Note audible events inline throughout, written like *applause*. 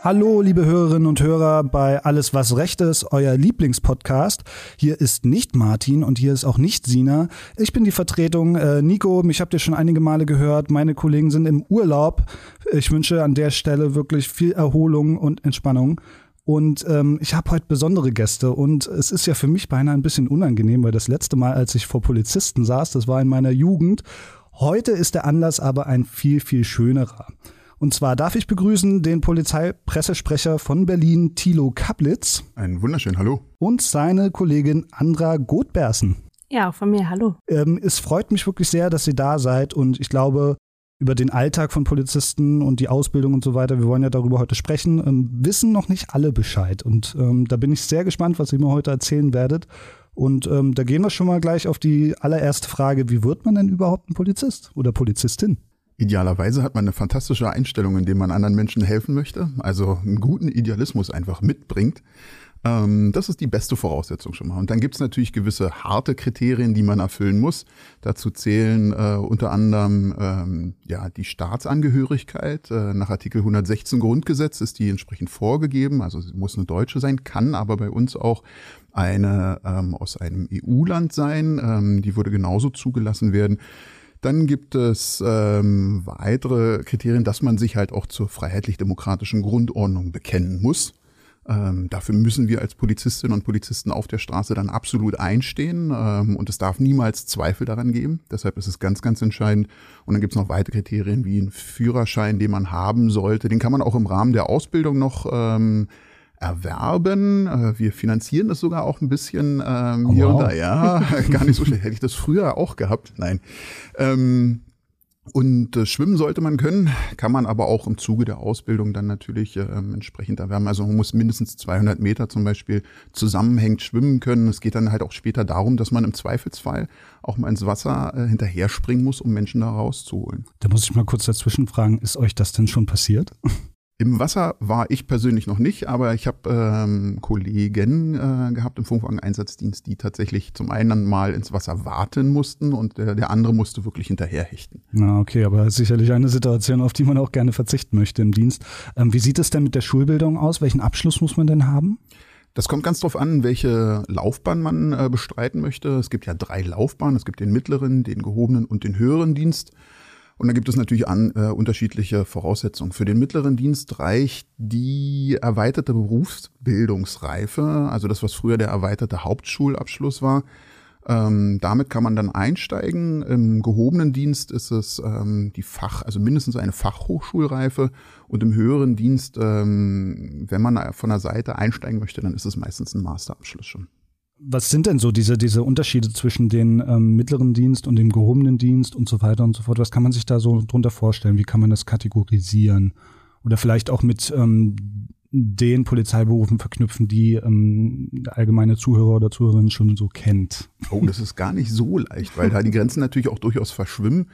Hallo, liebe Hörerinnen und Hörer bei Alles, was Recht ist, euer Lieblingspodcast. Hier ist nicht Martin und hier ist auch nicht Sina. Ich bin die Vertretung. Äh, Nico, mich habt ihr schon einige Male gehört. Meine Kollegen sind im Urlaub. Ich wünsche an der Stelle wirklich viel Erholung und Entspannung. Und ähm, ich habe heute besondere Gäste und es ist ja für mich beinahe ein bisschen unangenehm, weil das letzte Mal, als ich vor Polizisten saß, das war in meiner Jugend. Heute ist der Anlass aber ein viel, viel schönerer. Und zwar darf ich begrüßen den Polizeipressesprecher von Berlin, Thilo Kaplitz. Einen wunderschönen Hallo. Und seine Kollegin Andra Gothbersen. Ja, auch von mir, hallo. Ähm, es freut mich wirklich sehr, dass ihr da seid und ich glaube, über den Alltag von Polizisten und die Ausbildung und so weiter, wir wollen ja darüber heute sprechen, ähm, wissen noch nicht alle Bescheid. Und ähm, da bin ich sehr gespannt, was ihr mir heute erzählen werdet. Und ähm, da gehen wir schon mal gleich auf die allererste Frage, wie wird man denn überhaupt ein Polizist oder Polizistin? Idealerweise hat man eine fantastische Einstellung, indem man anderen Menschen helfen möchte, also einen guten Idealismus einfach mitbringt. Ähm, das ist die beste Voraussetzung schon mal. Und dann gibt es natürlich gewisse harte Kriterien, die man erfüllen muss. Dazu zählen äh, unter anderem ähm, ja die Staatsangehörigkeit. Äh, nach Artikel 116 Grundgesetz ist die entsprechend vorgegeben. Also sie muss eine Deutsche sein, kann aber bei uns auch eine ähm, aus einem EU-Land sein. Ähm, die würde genauso zugelassen werden. Dann gibt es ähm, weitere Kriterien, dass man sich halt auch zur freiheitlich-demokratischen Grundordnung bekennen muss. Ähm, dafür müssen wir als Polizistinnen und Polizisten auf der Straße dann absolut einstehen ähm, und es darf niemals Zweifel daran geben. Deshalb ist es ganz, ganz entscheidend. Und dann gibt es noch weitere Kriterien wie ein Führerschein, den man haben sollte. Den kann man auch im Rahmen der Ausbildung noch ähm, erwerben. Äh, wir finanzieren das sogar auch ein bisschen ähm, oh, hier wow. und da. Ja, *laughs* gar nicht so schlecht. Hätte ich das früher auch gehabt? Nein. Ähm, und äh, schwimmen sollte man können, kann man aber auch im Zuge der Ausbildung dann natürlich ähm, entsprechend erwerben. Also man muss mindestens 200 Meter zum Beispiel zusammenhängend schwimmen können. Es geht dann halt auch später darum, dass man im Zweifelsfall auch mal ins Wasser äh, hinterher springen muss, um Menschen da rauszuholen. Da muss ich mal kurz dazwischen fragen, ist euch das denn schon passiert? Im Wasser war ich persönlich noch nicht, aber ich habe ähm, Kollegen äh, gehabt im Funkwagen-Einsatzdienst, die tatsächlich zum einen mal ins Wasser warten mussten und der, der andere musste wirklich hinterherhechten. Na okay, aber sicherlich eine Situation, auf die man auch gerne verzichten möchte im Dienst. Ähm, wie sieht es denn mit der Schulbildung aus? Welchen Abschluss muss man denn haben? Das kommt ganz drauf an, welche Laufbahn man äh, bestreiten möchte. Es gibt ja drei Laufbahnen. Es gibt den mittleren, den gehobenen und den höheren Dienst. Und da gibt es natürlich an, äh, unterschiedliche Voraussetzungen. Für den mittleren Dienst reicht die erweiterte Berufsbildungsreife, also das, was früher der erweiterte Hauptschulabschluss war. Ähm, damit kann man dann einsteigen. Im gehobenen Dienst ist es ähm, die Fach, also mindestens eine Fachhochschulreife. Und im höheren Dienst, ähm, wenn man von der Seite einsteigen möchte, dann ist es meistens ein Masterabschluss schon. Was sind denn so diese, diese Unterschiede zwischen dem ähm, mittleren Dienst und dem gehobenen Dienst und so weiter und so fort? Was kann man sich da so drunter vorstellen? Wie kann man das kategorisieren? Oder vielleicht auch mit ähm, den Polizeiberufen verknüpfen, die ähm, der allgemeine Zuhörer oder Zuhörerin schon so kennt? Oh, das ist gar nicht so leicht, weil da die Grenzen natürlich auch durchaus verschwimmen.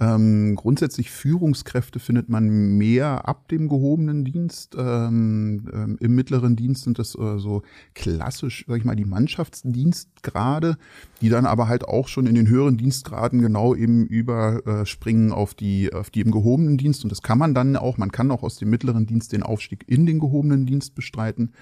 Ähm, grundsätzlich Führungskräfte findet man mehr ab dem gehobenen Dienst. Ähm, ähm, Im mittleren Dienst sind das äh, so klassisch, sag ich mal, die Mannschaftsdienstgrade, die dann aber halt auch schon in den höheren Dienstgraden genau eben überspringen auf die, auf die im gehobenen Dienst. Und das kann man dann auch, man kann auch aus dem mittleren Dienst den Aufstieg in den gehobenen Dienst bestreiten.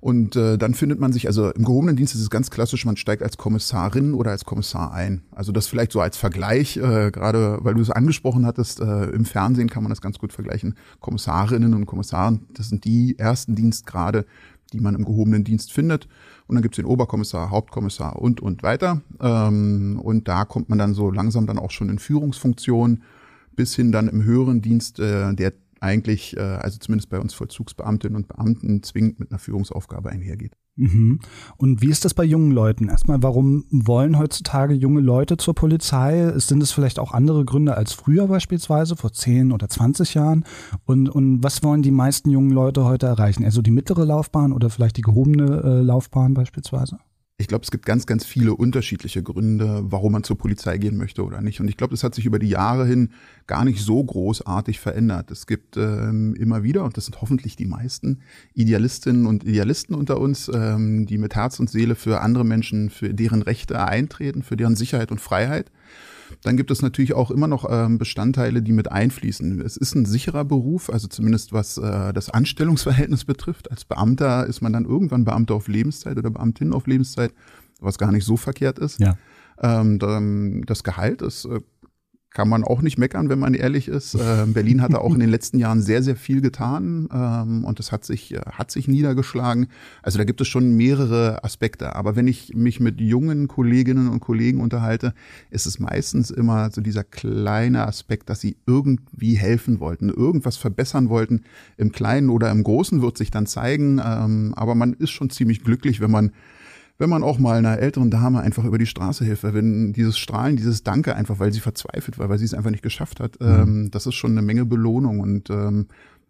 Und äh, dann findet man sich, also im gehobenen Dienst ist es ganz klassisch, man steigt als Kommissarin oder als Kommissar ein. Also das vielleicht so als Vergleich, äh, gerade weil du es angesprochen hattest, äh, im Fernsehen kann man das ganz gut vergleichen. Kommissarinnen und Kommissaren, das sind die ersten Dienstgrade, die man im gehobenen Dienst findet. Und dann gibt's den Oberkommissar, Hauptkommissar und, und weiter. Ähm, und da kommt man dann so langsam dann auch schon in Führungsfunktion bis hin dann im höheren Dienst, äh, der eigentlich, äh, also zumindest bei uns Vollzugsbeamtinnen und Beamten, zwingend mit einer Führungsaufgabe einhergeht. Mhm. Und wie ist das bei jungen Leuten? Erstmal, warum wollen heutzutage junge Leute zur Polizei? Sind es vielleicht auch andere Gründe als früher beispielsweise, vor 10 oder 20 Jahren? Und, und was wollen die meisten jungen Leute heute erreichen? Also die mittlere Laufbahn oder vielleicht die gehobene äh, Laufbahn beispielsweise? Ich glaube, es gibt ganz, ganz viele unterschiedliche Gründe, warum man zur Polizei gehen möchte oder nicht. Und ich glaube, das hat sich über die Jahre hin gar nicht so großartig verändert. Es gibt ähm, immer wieder, und das sind hoffentlich die meisten, Idealistinnen und Idealisten unter uns, ähm, die mit Herz und Seele für andere Menschen, für deren Rechte eintreten, für deren Sicherheit und Freiheit. Dann gibt es natürlich auch immer noch ähm, Bestandteile, die mit einfließen. Es ist ein sicherer Beruf, also zumindest was äh, das Anstellungsverhältnis betrifft. Als Beamter ist man dann irgendwann Beamter auf Lebenszeit oder Beamtin auf Lebenszeit, was gar nicht so verkehrt ist. Ja. Ähm, das Gehalt ist äh, kann man auch nicht meckern, wenn man ehrlich ist. Ähm, Berlin hat da auch in den letzten Jahren sehr, sehr viel getan ähm, und das hat sich, äh, hat sich niedergeschlagen. Also da gibt es schon mehrere Aspekte. Aber wenn ich mich mit jungen Kolleginnen und Kollegen unterhalte, ist es meistens immer so dieser kleine Aspekt, dass sie irgendwie helfen wollten, irgendwas verbessern wollten. Im Kleinen oder im Großen wird sich dann zeigen. Ähm, aber man ist schon ziemlich glücklich, wenn man wenn man auch mal einer älteren Dame einfach über die Straße hilft, wenn dieses Strahlen, dieses Danke einfach, weil sie verzweifelt war, weil sie es einfach nicht geschafft hat, mhm. ähm, das ist schon eine Menge Belohnung und ähm,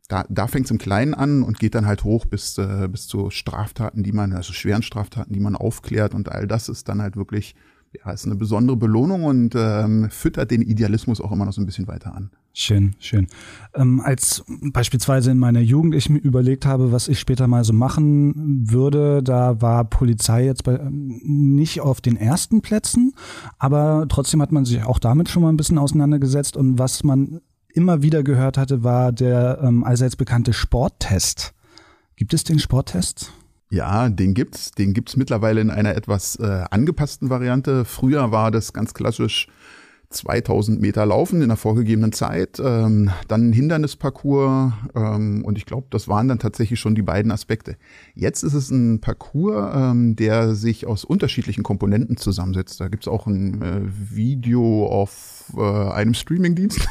da, da fängt es im Kleinen an und geht dann halt hoch bis, äh, bis zu Straftaten, die man, also schweren Straftaten, die man aufklärt und all das ist dann halt wirklich ja, ist eine besondere Belohnung und ähm, füttert den Idealismus auch immer noch so ein bisschen weiter an. Schön, schön. Ähm, als beispielsweise in meiner Jugend ich mir überlegt habe, was ich später mal so machen würde, da war Polizei jetzt bei, nicht auf den ersten Plätzen, aber trotzdem hat man sich auch damit schon mal ein bisschen auseinandergesetzt und was man immer wieder gehört hatte, war der ähm, allseits bekannte Sporttest. Gibt es den Sporttest? Ja, den gibt's. Den gibt's mittlerweile in einer etwas äh, angepassten Variante. Früher war das ganz klassisch 2000 Meter laufen in der vorgegebenen Zeit, ähm, dann ein Hindernisparcours ähm, und ich glaube, das waren dann tatsächlich schon die beiden Aspekte. Jetzt ist es ein Parcours, ähm, der sich aus unterschiedlichen Komponenten zusammensetzt. Da gibt's auch ein äh, Video auf äh, einem Streamingdienst,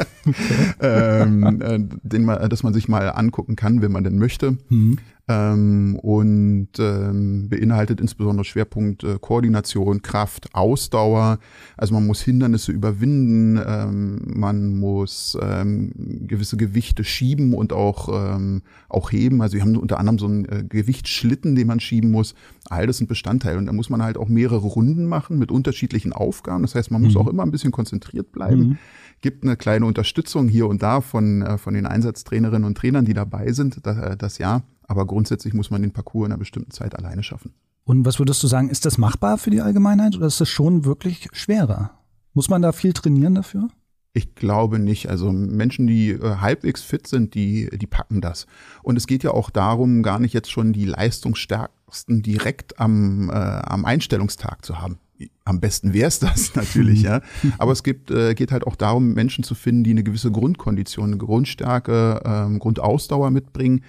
*laughs* ähm, äh, den man, das man sich mal angucken kann, wenn man denn möchte. Mhm ähm, und ähm, beinhaltet insbesondere Schwerpunkt äh, Koordination, Kraft, Ausdauer. Also man muss Hindernisse überwinden, ähm, man muss ähm, gewisse Gewichte schieben und auch, ähm, auch heben. Also wir haben unter anderem so einen äh, Gewichtsschlitten, den man schieben muss. All das sind Bestandteile. Und da muss man halt auch mehrere Runden machen mit unterschiedlichen Aufgaben. Das heißt, man muss mhm. auch immer ein bisschen konzentriert bleiben. Mhm gibt eine kleine Unterstützung hier und da von, äh, von den Einsatztrainerinnen und Trainern, die dabei sind, das, äh, das ja. Aber grundsätzlich muss man den Parcours in einer bestimmten Zeit alleine schaffen. Und was würdest du sagen, ist das machbar für die Allgemeinheit oder ist das schon wirklich schwerer? Muss man da viel trainieren dafür? Ich glaube nicht. Also Menschen, die äh, halbwegs fit sind, die, die packen das. Und es geht ja auch darum, gar nicht jetzt schon die Leistungsstärksten direkt am, äh, am Einstellungstag zu haben. Am besten wäre es das *laughs* natürlich, ja. *laughs* Aber es gibt, äh, geht halt auch darum, Menschen zu finden, die eine gewisse Grundkondition, eine Grundstärke, ähm, Grundausdauer mitbringen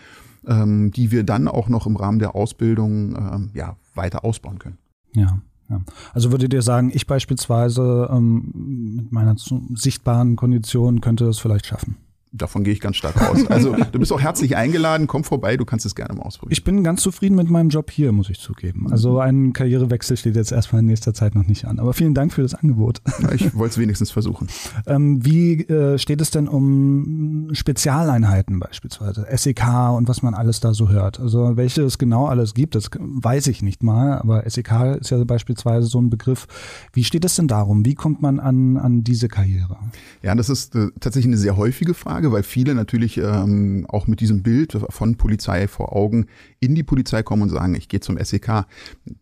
ähm, die wir dann auch noch im Rahmen der Ausbildung ähm, ja, weiter ausbauen können. Ja. Ja. Also würdet ihr sagen, ich beispielsweise ähm, mit meiner sichtbaren Kondition könnte das vielleicht schaffen? Davon gehe ich ganz stark aus. Also *laughs* du bist auch herzlich eingeladen, komm vorbei, du kannst es gerne mal ausprobieren. Ich bin ganz zufrieden mit meinem Job hier, muss ich zugeben. Also ein Karrierewechsel steht jetzt erstmal in nächster Zeit noch nicht an. Aber vielen Dank für das Angebot. Ja, ich wollte es wenigstens versuchen. *laughs* ähm, wie äh, steht es denn um Spezialeinheiten beispielsweise, SEK und was man alles da so hört? Also welche es genau alles gibt, das weiß ich nicht mal, aber SEK ist ja beispielsweise so ein Begriff. Wie steht es denn darum? Wie kommt man an, an diese Karriere? Ja, das ist äh, tatsächlich eine sehr häufige Frage. Frage, weil viele natürlich ähm, auch mit diesem Bild von Polizei vor Augen in die Polizei kommen und sagen, ich gehe zum SEK.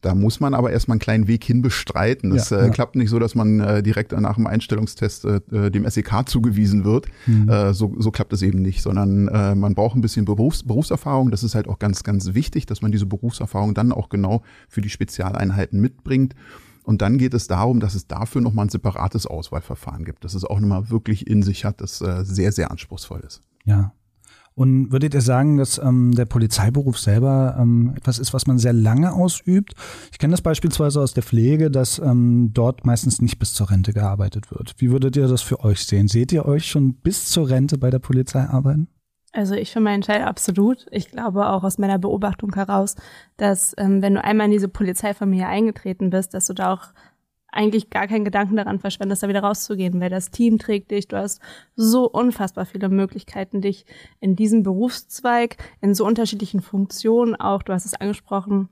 Da muss man aber erstmal einen kleinen Weg hin bestreiten. Das ja, äh, ja. klappt nicht so, dass man äh, direkt nach dem Einstellungstest äh, äh dem SEK zugewiesen wird. Mhm. Äh, so, so klappt es eben nicht, sondern äh, man braucht ein bisschen Berufs Berufserfahrung. Das ist halt auch ganz, ganz wichtig, dass man diese Berufserfahrung dann auch genau für die Spezialeinheiten mitbringt. Und dann geht es darum, dass es dafür nochmal ein separates Auswahlverfahren gibt, dass es auch nochmal wirklich in sich hat, das äh, sehr, sehr anspruchsvoll ist. Ja. Und würdet ihr sagen, dass ähm, der Polizeiberuf selber ähm, etwas ist, was man sehr lange ausübt? Ich kenne das beispielsweise aus der Pflege, dass ähm, dort meistens nicht bis zur Rente gearbeitet wird. Wie würdet ihr das für euch sehen? Seht ihr euch schon bis zur Rente bei der Polizei arbeiten? Also ich für meinen Teil absolut. Ich glaube auch aus meiner Beobachtung heraus, dass ähm, wenn du einmal in diese Polizeifamilie eingetreten bist, dass du da auch eigentlich gar keinen Gedanken daran verschwendest, da wieder rauszugehen, weil das Team trägt dich, du hast so unfassbar viele Möglichkeiten, dich in diesem Berufszweig, in so unterschiedlichen Funktionen auch, du hast es angesprochen,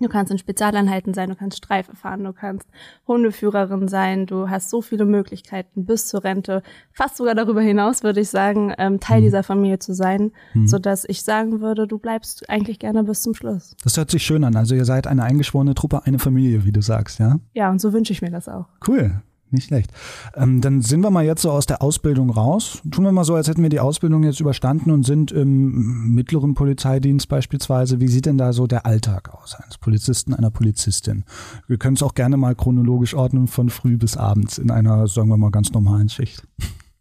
Du kannst in Spezialeinheiten sein, du kannst Streife fahren, du kannst Hundeführerin sein, du hast so viele Möglichkeiten bis zur Rente, fast sogar darüber hinaus, würde ich sagen, ähm, Teil mhm. dieser Familie zu sein, mhm. so dass ich sagen würde, du bleibst eigentlich gerne bis zum Schluss. Das hört sich schön an. Also ihr seid eine eingeschworene Truppe, eine Familie, wie du sagst, ja? Ja, und so wünsche ich mir das auch. Cool. Nicht schlecht. Ähm, dann sind wir mal jetzt so aus der Ausbildung raus. Tun wir mal so, als hätten wir die Ausbildung jetzt überstanden und sind im mittleren Polizeidienst beispielsweise. Wie sieht denn da so der Alltag aus eines Polizisten, einer Polizistin? Wir können es auch gerne mal chronologisch ordnen von früh bis abends in einer, sagen wir mal, ganz normalen Schicht.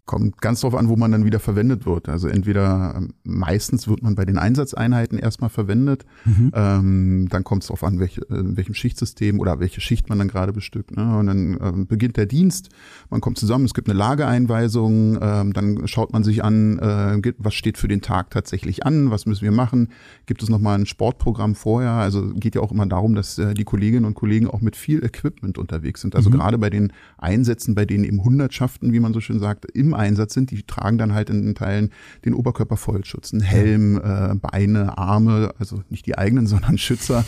Kommt ganz drauf an, wo man dann wieder verwendet wird. Also entweder ähm, meistens wird man bei den Einsatzeinheiten erstmal verwendet. Mhm. Ähm, dann kommt es darauf an, welch, äh, welchem Schichtsystem oder welche Schicht man dann gerade bestückt. Ne? Und dann ähm, beginnt der Dienst, man kommt zusammen, es gibt eine Lageeinweisung, ähm, dann schaut man sich an, äh, was steht für den Tag tatsächlich an, was müssen wir machen. Gibt es nochmal ein Sportprogramm vorher? Also geht ja auch immer darum, dass äh, die Kolleginnen und Kollegen auch mit viel Equipment unterwegs sind. Also mhm. gerade bei den Einsätzen, bei denen eben Hundertschaften, wie man so schön sagt, im Einsatz sind, die tragen dann halt in den Teilen den Oberkörpervollschutz, einen Helm, äh, Beine, Arme, also nicht die eigenen, *laughs* sondern Schützer.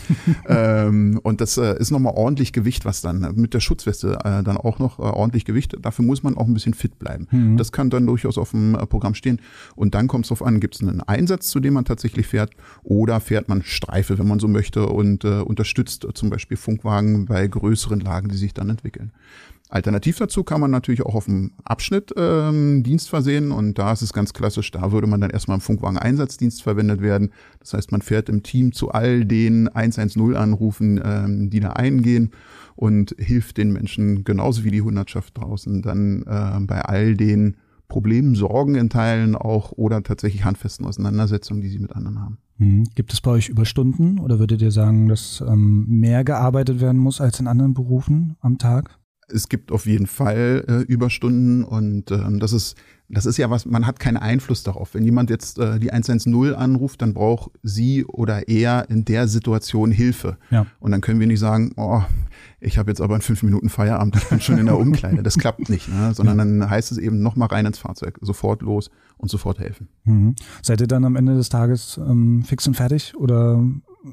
ähm, und das äh, ist nochmal ordentlich Gewicht, was dann mit der Schutzweste äh, dann auch noch äh, ordentlich Gewicht. Dafür muss man auch ein bisschen fit bleiben. Mhm. Das kann dann durchaus auf dem äh, Programm stehen. Und dann kommt es darauf an, gibt es einen Einsatz, zu dem man tatsächlich fährt, oder fährt man Streife, wenn man so möchte, und äh, unterstützt zum Beispiel Funkwagen bei größeren Lagen, die sich dann entwickeln. Alternativ dazu kann man natürlich auch auf dem Abschnitt ähm, Dienst versehen und da ist es ganz klassisch, da würde man dann erstmal im Funkwagen Einsatzdienst verwendet werden. Das heißt, man fährt im Team zu all den 110 Anrufen, ähm, die da eingehen und hilft den Menschen genauso wie die Hundertschaft draußen dann äh, bei all den Problemen, Sorgen in Teilen auch oder tatsächlich handfesten Auseinandersetzungen, die sie mit anderen haben. Mhm. Gibt es bei euch Überstunden oder würdet ihr sagen, dass ähm, mehr gearbeitet werden muss als in anderen Berufen am Tag? Es gibt auf jeden Fall äh, Überstunden und ähm, das ist das ist ja was, man hat keinen Einfluss darauf. Wenn jemand jetzt äh, die 110 anruft, dann braucht sie oder er in der Situation Hilfe. Ja. Und dann können wir nicht sagen, oh, ich habe jetzt aber in fünf Minuten Feierabend, ich bin schon in der Umkleide. Das klappt nicht, ne? sondern dann heißt es eben nochmal rein ins Fahrzeug, sofort los und sofort helfen. Mhm. Seid ihr dann am Ende des Tages ähm, fix und fertig oder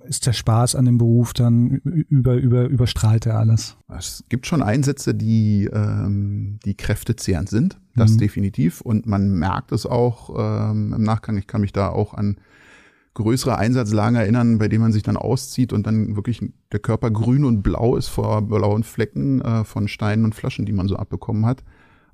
ist der Spaß an dem Beruf dann über, über, überstrahlt er alles? Es gibt schon Einsätze, die, ähm, die kräftezehrend sind, das mhm. definitiv. Und man merkt es auch ähm, im Nachgang. Ich kann mich da auch an größere Einsatzlagen erinnern, bei denen man sich dann auszieht und dann wirklich der Körper grün und blau ist vor blauen Flecken äh, von Steinen und Flaschen, die man so abbekommen hat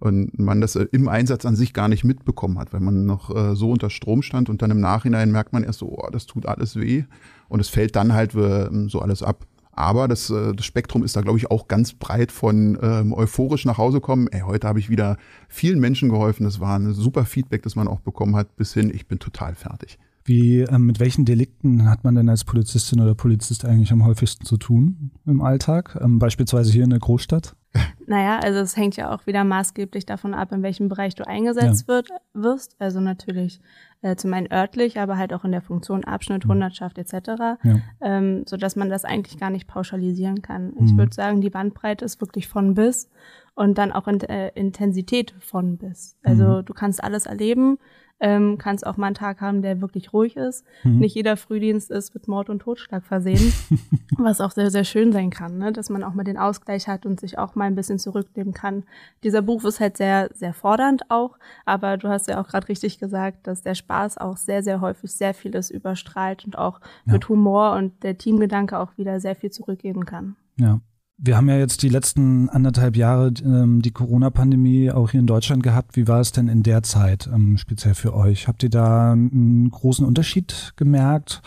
und man das äh, im Einsatz an sich gar nicht mitbekommen hat, weil man noch äh, so unter Strom stand und dann im Nachhinein merkt man erst so, oh, das tut alles weh und es fällt dann halt äh, so alles ab. Aber das, äh, das Spektrum ist da, glaube ich, auch ganz breit von ähm, euphorisch nach Hause kommen. Ey, heute habe ich wieder vielen Menschen geholfen. Das war ein super Feedback, das man auch bekommen hat, bis hin, ich bin total fertig. Wie, ähm, mit welchen Delikten hat man denn als Polizistin oder Polizist eigentlich am häufigsten zu tun im Alltag? Ähm, beispielsweise hier in der Großstadt? *laughs* Naja, also es hängt ja auch wieder maßgeblich davon ab, in welchem Bereich du eingesetzt ja. wird, wirst. Also natürlich äh, zum einen örtlich, aber halt auch in der Funktion Abschnitt. Hundertschaft etc., ja. ähm, so dass man das eigentlich gar nicht pauschalisieren kann. Ich mhm. würde sagen, die Bandbreite ist wirklich von bis und dann auch in, äh, Intensität von bis. Also mhm. du kannst alles erleben ähm, kannst auch mal einen Tag haben, der wirklich ruhig ist. Mhm. Nicht jeder Frühdienst ist mit Mord und Totschlag versehen, *laughs* was auch sehr, sehr schön sein kann, ne? dass man auch mal den Ausgleich hat und sich auch mal ein bisschen zurücknehmen kann. Dieser Beruf ist halt sehr, sehr fordernd auch, aber du hast ja auch gerade richtig gesagt, dass der Spaß auch sehr, sehr häufig sehr vieles überstrahlt und auch ja. mit Humor und der Teamgedanke auch wieder sehr viel zurückgeben kann. Ja. Wir haben ja jetzt die letzten anderthalb Jahre ähm, die Corona-Pandemie auch hier in Deutschland gehabt. Wie war es denn in der Zeit ähm, speziell für euch? Habt ihr da einen großen Unterschied gemerkt?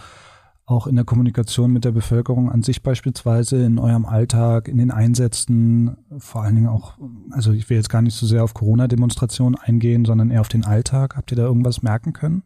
Auch in der Kommunikation mit der Bevölkerung an sich beispielsweise, in eurem Alltag, in den Einsätzen, vor allen Dingen auch, also ich will jetzt gar nicht so sehr auf Corona-Demonstrationen eingehen, sondern eher auf den Alltag. Habt ihr da irgendwas merken können?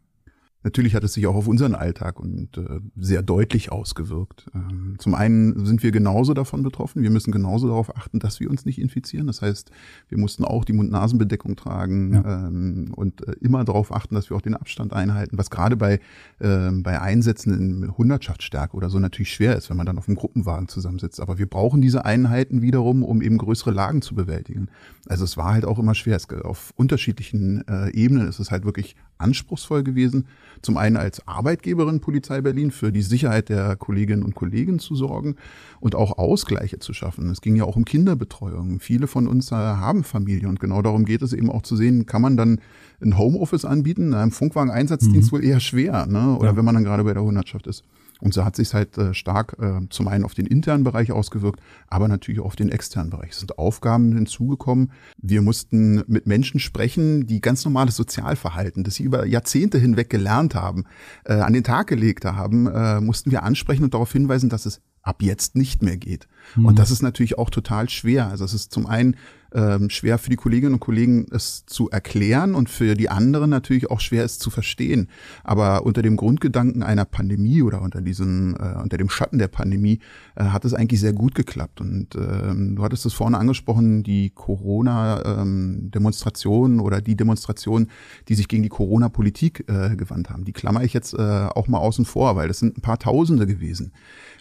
Natürlich hat es sich auch auf unseren Alltag und äh, sehr deutlich ausgewirkt. Ähm, zum einen sind wir genauso davon betroffen. Wir müssen genauso darauf achten, dass wir uns nicht infizieren. Das heißt, wir mussten auch die Mund-Nasen-Bedeckung tragen ja. ähm, und äh, immer darauf achten, dass wir auch den Abstand einhalten, was gerade bei, äh, bei Einsätzen in Hundertschaftsstärke oder so natürlich schwer ist, wenn man dann auf einem Gruppenwagen zusammensitzt. Aber wir brauchen diese Einheiten wiederum, um eben größere Lagen zu bewältigen. Also es war halt auch immer schwer. Es, auf unterschiedlichen äh, Ebenen ist es halt wirklich anspruchsvoll gewesen, zum einen als Arbeitgeberin Polizei Berlin für die Sicherheit der Kolleginnen und Kollegen zu sorgen und auch Ausgleiche zu schaffen. Es ging ja auch um Kinderbetreuung. Viele von uns äh, haben Familie und genau darum geht es eben auch zu sehen, kann man dann ein Homeoffice anbieten, einem Funkwagen-Einsatzdienst mhm. wohl eher schwer, ne? oder ja. wenn man dann gerade bei der Hundertschaft ist. Und so hat sich halt äh, stark äh, zum einen auf den internen Bereich ausgewirkt, aber natürlich auch auf den externen Bereich. Es sind Aufgaben hinzugekommen. Wir mussten mit Menschen sprechen, die ganz normales Sozialverhalten, das sie über Jahrzehnte hinweg gelernt haben, äh, an den Tag gelegt haben, äh, mussten wir ansprechen und darauf hinweisen, dass es ab jetzt nicht mehr geht. Mhm. Und das ist natürlich auch total schwer. Also es ist zum einen ähm, schwer für die Kolleginnen und Kollegen, es zu erklären und für die anderen natürlich auch schwer, es zu verstehen. Aber unter dem Grundgedanken einer Pandemie oder unter diesen, äh, unter dem Schatten der Pandemie äh, hat es eigentlich sehr gut geklappt. Und ähm, du hattest es vorne angesprochen, die Corona-Demonstrationen ähm, oder die Demonstrationen, die sich gegen die Corona-Politik äh, gewandt haben. Die klammer ich jetzt äh, auch mal außen vor, weil das sind ein paar Tausende gewesen.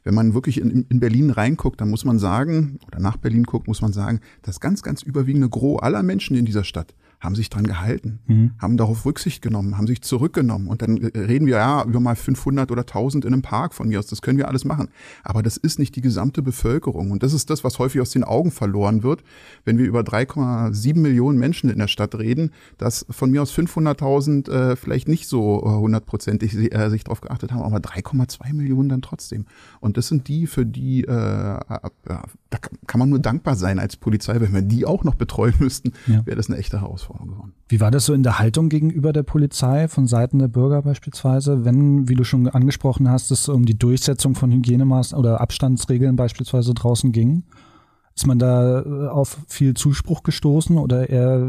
Wenn man wirklich in, in Berlin reinguckt, dann muss man sagen, oder nach Berlin guckt, muss man sagen, das ganz, ganz überwiegende Gros aller Menschen in dieser Stadt haben sich dran gehalten, mhm. haben darauf Rücksicht genommen, haben sich zurückgenommen. Und dann reden wir ja über mal 500 oder 1000 in einem Park von mir aus. Das können wir alles machen. Aber das ist nicht die gesamte Bevölkerung. Und das ist das, was häufig aus den Augen verloren wird, wenn wir über 3,7 Millionen Menschen in der Stadt reden, dass von mir aus 500.000 äh, vielleicht nicht so äh, hundertprozentig äh, sich darauf geachtet haben, aber 3,2 Millionen dann trotzdem. Und das sind die, für die, äh, da kann man nur dankbar sein als Polizei, wenn wir die auch noch betreuen müssten, ja. wäre das eine echte Herausforderung. Herausforderung geworden. Wie war das so in der Haltung gegenüber der Polizei von Seiten der Bürger beispielsweise, wenn, wie du schon angesprochen hast, es um die Durchsetzung von Hygienemaßnahmen oder Abstandsregeln beispielsweise draußen ging? Ist man da äh, auf viel Zuspruch gestoßen oder eher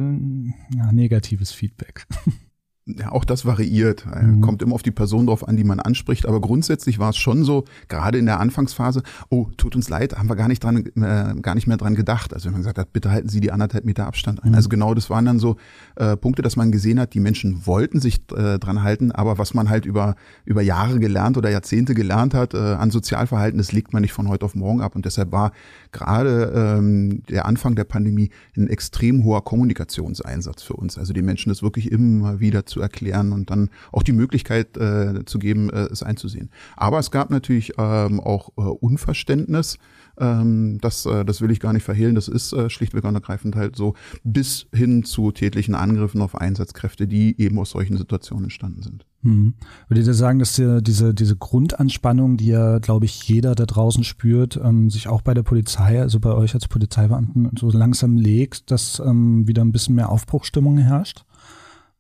ja, negatives Feedback? *laughs* ja, auch das variiert. Mhm. Kommt immer auf die Person drauf an, die man anspricht. Aber grundsätzlich war es schon so, gerade in der Anfangsphase, oh, tut uns leid, haben wir gar nicht dran, äh, gar nicht mehr dran gedacht. Also wenn man gesagt hat, bitte halten Sie die anderthalb Meter Abstand ein. Mhm. Also genau, das waren dann so äh, Punkte, dass man gesehen hat, die Menschen wollten sich äh, dran halten, aber was man halt über, über Jahre gelernt oder Jahrzehnte gelernt hat äh, an Sozialverhalten, das legt man nicht von heute auf morgen ab. Und deshalb war gerade ähm, der Anfang der Pandemie ein extrem hoher Kommunikationseinsatz für uns. Also die Menschen das wirklich immer wieder zu erklären und dann auch die Möglichkeit äh, zu geben, äh, es einzusehen. Aber es gab natürlich ähm, auch äh, Unverständnis. Ähm, das, äh, das will ich gar nicht verhehlen. Das ist äh, schlichtweg und ergreifend halt so, bis hin zu tätlichen Angriffen auf Einsatzkräfte, die eben aus solchen Situationen entstanden sind. Hm. Würdet ihr sagen, dass ihr diese, diese Grundanspannung, die ja, glaube ich, jeder da draußen spürt, ähm, sich auch bei der Polizei, also bei euch als Polizeibeamten, so langsam legt, dass ähm, wieder ein bisschen mehr Aufbruchstimmung herrscht?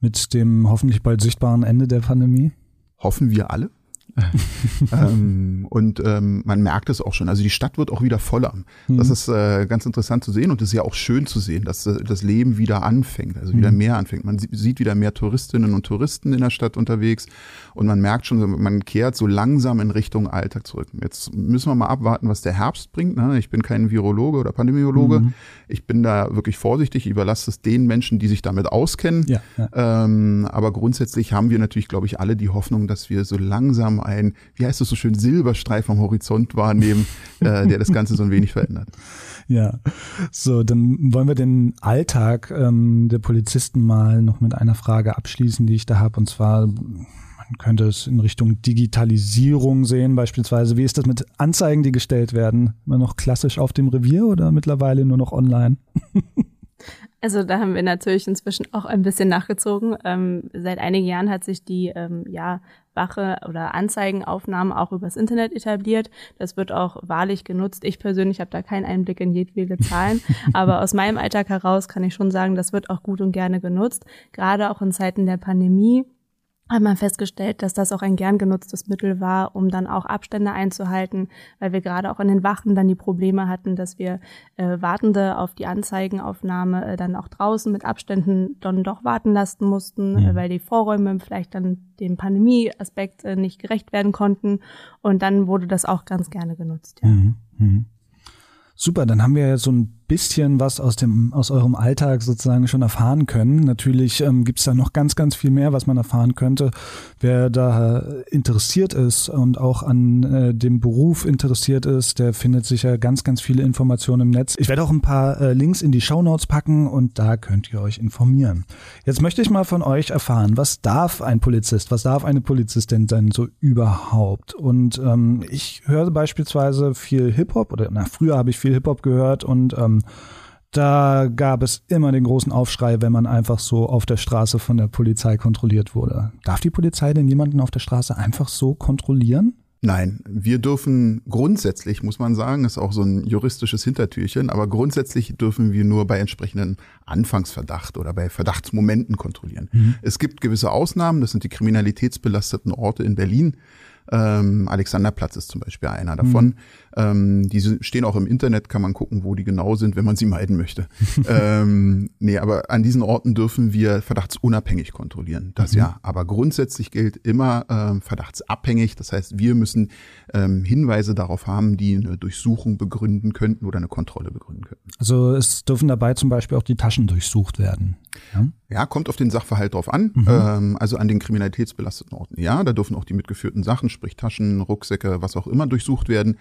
Mit dem hoffentlich bald sichtbaren Ende der Pandemie? Hoffen wir alle. *laughs* ähm, und ähm, man merkt es auch schon. Also die Stadt wird auch wieder voller. Mhm. Das ist äh, ganz interessant zu sehen und es ist ja auch schön zu sehen, dass äh, das Leben wieder anfängt, also wieder mhm. mehr anfängt. Man sieht wieder mehr Touristinnen und Touristen in der Stadt unterwegs und man merkt schon, man kehrt so langsam in Richtung Alltag zurück. Jetzt müssen wir mal abwarten, was der Herbst bringt. Ne? Ich bin kein Virologe oder Pandemiologe. Mhm. Ich bin da wirklich vorsichtig. Ich überlasse es den Menschen, die sich damit auskennen. Ja, ja. Ähm, aber grundsätzlich haben wir natürlich, glaube ich, alle die Hoffnung, dass wir so langsam ein, wie heißt es so schön, Silberstreif am Horizont wahrnehmen, äh, der das Ganze so ein wenig verändert. *laughs* Ja, so, dann wollen wir den Alltag ähm, der Polizisten mal noch mit einer Frage abschließen, die ich da habe. Und zwar, man könnte es in Richtung Digitalisierung sehen, beispielsweise. Wie ist das mit Anzeigen, die gestellt werden? Immer noch klassisch auf dem Revier oder mittlerweile nur noch online? *laughs* Also da haben wir natürlich inzwischen auch ein bisschen nachgezogen. Ähm, seit einigen Jahren hat sich die ähm, ja, Wache oder Anzeigenaufnahmen auch übers Internet etabliert. Das wird auch wahrlich genutzt. Ich persönlich habe da keinen Einblick in jedwede Zahlen, *laughs* aber aus meinem Alltag heraus kann ich schon sagen, das wird auch gut und gerne genutzt. Gerade auch in Zeiten der Pandemie hat man festgestellt, dass das auch ein gern genutztes Mittel war, um dann auch Abstände einzuhalten, weil wir gerade auch in den Wachen dann die Probleme hatten, dass wir äh, Wartende auf die Anzeigenaufnahme äh, dann auch draußen mit Abständen dann doch warten lassen mussten, äh, weil die Vorräume vielleicht dann dem Pandemieaspekt äh, nicht gerecht werden konnten. Und dann wurde das auch ganz gerne genutzt. Ja. Mhm. Mhm. Super, dann haben wir ja so ein bisschen was aus dem aus eurem Alltag sozusagen schon erfahren können. Natürlich ähm, gibt es da noch ganz, ganz viel mehr, was man erfahren könnte. Wer da interessiert ist und auch an äh, dem Beruf interessiert ist, der findet sicher ganz, ganz viele Informationen im Netz. Ich werde auch ein paar äh, Links in die Show Notes packen und da könnt ihr euch informieren. Jetzt möchte ich mal von euch erfahren, was darf ein Polizist, was darf eine Polizistin denn so überhaupt? Und ähm, ich höre beispielsweise viel Hip-Hop oder na, früher habe ich viel Hip-Hop gehört und ähm, da gab es immer den großen Aufschrei, wenn man einfach so auf der Straße von der Polizei kontrolliert wurde. Darf die Polizei denn jemanden auf der Straße einfach so kontrollieren? Nein, wir dürfen grundsätzlich, muss man sagen, ist auch so ein juristisches Hintertürchen, aber grundsätzlich dürfen wir nur bei entsprechenden Anfangsverdacht oder bei Verdachtsmomenten kontrollieren. Mhm. Es gibt gewisse Ausnahmen, das sind die kriminalitätsbelasteten Orte in Berlin. Ähm, Alexanderplatz ist zum Beispiel einer davon. Mhm. Ähm, diese stehen auch im Internet, kann man gucken, wo die genau sind, wenn man sie meiden möchte. *laughs* ähm, nee, aber an diesen Orten dürfen wir verdachtsunabhängig kontrollieren. Das mhm. ja. Aber grundsätzlich gilt immer ähm, verdachtsabhängig. Das heißt, wir müssen ähm, Hinweise darauf haben, die eine Durchsuchung begründen könnten oder eine Kontrolle begründen könnten. Also es dürfen dabei zum Beispiel auch die Taschen durchsucht werden. Ja, ja kommt auf den Sachverhalt drauf an. Mhm. Ähm, also an den kriminalitätsbelasteten Orten. Ja, da dürfen auch die mitgeführten Sachen, sprich Taschen, Rucksäcke, was auch immer durchsucht werden.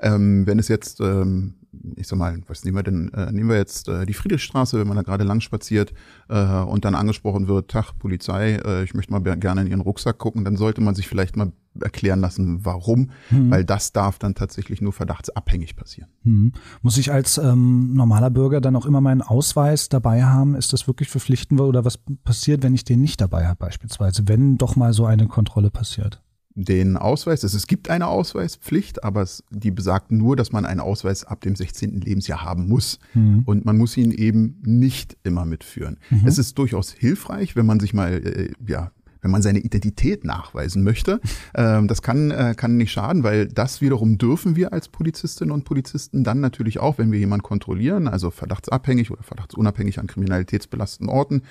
Ähm, wenn es jetzt, ähm, ich sag mal, was nehmen wir denn, äh, nehmen wir jetzt äh, die Friedrichstraße, wenn man da gerade lang spaziert äh, und dann angesprochen wird, Tag, Polizei, äh, ich möchte mal gerne in Ihren Rucksack gucken, dann sollte man sich vielleicht mal erklären lassen, warum, mhm. weil das darf dann tatsächlich nur verdachtsabhängig passieren. Mhm. Muss ich als ähm, normaler Bürger dann auch immer meinen Ausweis dabei haben? Ist das wirklich verpflichtend oder was passiert, wenn ich den nicht dabei habe beispielsweise, wenn doch mal so eine Kontrolle passiert? den Ausweis, es, es gibt eine Ausweispflicht, aber es, die besagt nur, dass man einen Ausweis ab dem 16. Lebensjahr haben muss. Mhm. Und man muss ihn eben nicht immer mitführen. Mhm. Es ist durchaus hilfreich, wenn man sich mal äh, ja, wenn man seine Identität nachweisen möchte. Ähm, das kann, äh, kann nicht schaden, weil das wiederum dürfen wir als Polizistinnen und Polizisten dann natürlich auch, wenn wir jemanden kontrollieren, also verdachtsabhängig oder verdachtsunabhängig an kriminalitätsbelasteten Orten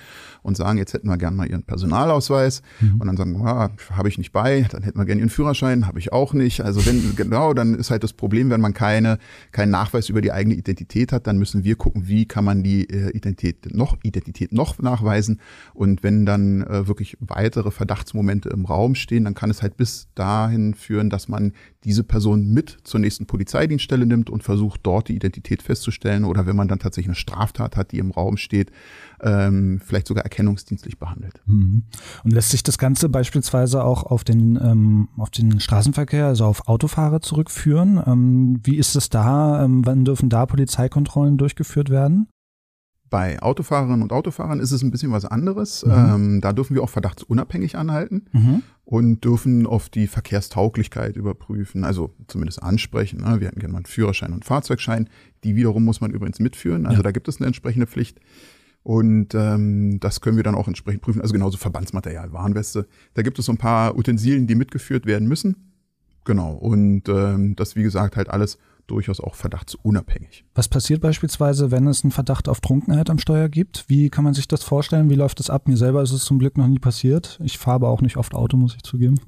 und sagen, jetzt hätten wir gern mal ihren Personalausweis mhm. und dann sagen, ah, habe ich nicht bei, dann hätten wir gern ihren Führerschein, habe ich auch nicht. Also wenn, *laughs* genau, dann ist halt das Problem, wenn man keine, keinen Nachweis über die eigene Identität hat, dann müssen wir gucken, wie kann man die äh, Identität noch, Identität noch nachweisen und wenn dann äh, wirklich weiter weitere Verdachtsmomente im Raum stehen, dann kann es halt bis dahin führen, dass man diese Person mit zur nächsten Polizeidienststelle nimmt und versucht, dort die Identität festzustellen oder wenn man dann tatsächlich eine Straftat hat, die im Raum steht, ähm, vielleicht sogar erkennungsdienstlich behandelt. Mhm. Und lässt sich das Ganze beispielsweise auch auf den, ähm, auf den Straßenverkehr, also auf Autofahrer zurückführen? Ähm, wie ist es da? Ähm, wann dürfen da Polizeikontrollen durchgeführt werden? Bei Autofahrerinnen und Autofahrern ist es ein bisschen was anderes. Mhm. Ähm, da dürfen wir auch verdachtsunabhängig anhalten mhm. und dürfen auf die Verkehrstauglichkeit überprüfen, also zumindest ansprechen. Ne? Wir hätten gerne mal einen Führerschein und Fahrzeugschein. Die wiederum muss man übrigens mitführen. Also ja. da gibt es eine entsprechende Pflicht. Und ähm, das können wir dann auch entsprechend prüfen. Also genauso Verbandsmaterial, Warnweste. Da gibt es so ein paar Utensilien, die mitgeführt werden müssen. Genau. Und ähm, das, wie gesagt, halt alles durchaus auch verdachtsunabhängig. Was passiert beispielsweise, wenn es einen Verdacht auf Trunkenheit am Steuer gibt? Wie kann man sich das vorstellen? Wie läuft das ab? Mir selber ist es zum Glück noch nie passiert. Ich fahre aber auch nicht oft Auto, muss ich zugeben.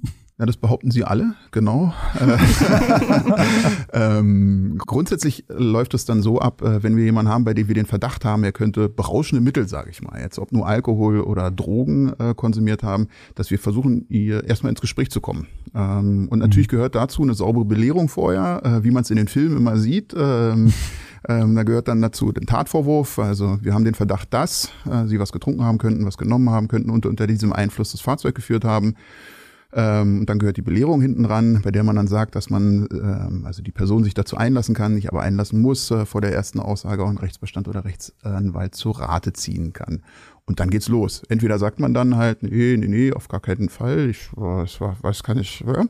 Ja, das behaupten sie alle, genau. *laughs* ähm, grundsätzlich läuft es dann so ab, äh, wenn wir jemanden haben, bei dem wir den Verdacht haben, er könnte berauschende Mittel, sage ich mal, jetzt ob nur Alkohol oder Drogen äh, konsumiert haben, dass wir versuchen, ihr erstmal ins Gespräch zu kommen. Ähm, und natürlich mhm. gehört dazu eine saubere Belehrung vorher, äh, wie man es in den Filmen immer sieht. Ähm, *laughs* ähm, da gehört dann dazu den Tatvorwurf. Also wir haben den Verdacht, dass äh, sie was getrunken haben könnten, was genommen haben könnten und unter diesem Einfluss das Fahrzeug geführt haben. Ähm, dann gehört die Belehrung hinten ran, bei der man dann sagt, dass man, ähm, also die Person sich dazu einlassen kann, nicht aber einlassen muss, äh, vor der ersten Aussage auch einen Rechtsbestand oder Rechtsanwalt zu Rate ziehen kann. Und dann geht's los. Entweder sagt man dann halt, nee, nee, nee, auf gar keinen Fall. Ich ich weiß kann ich. Ja.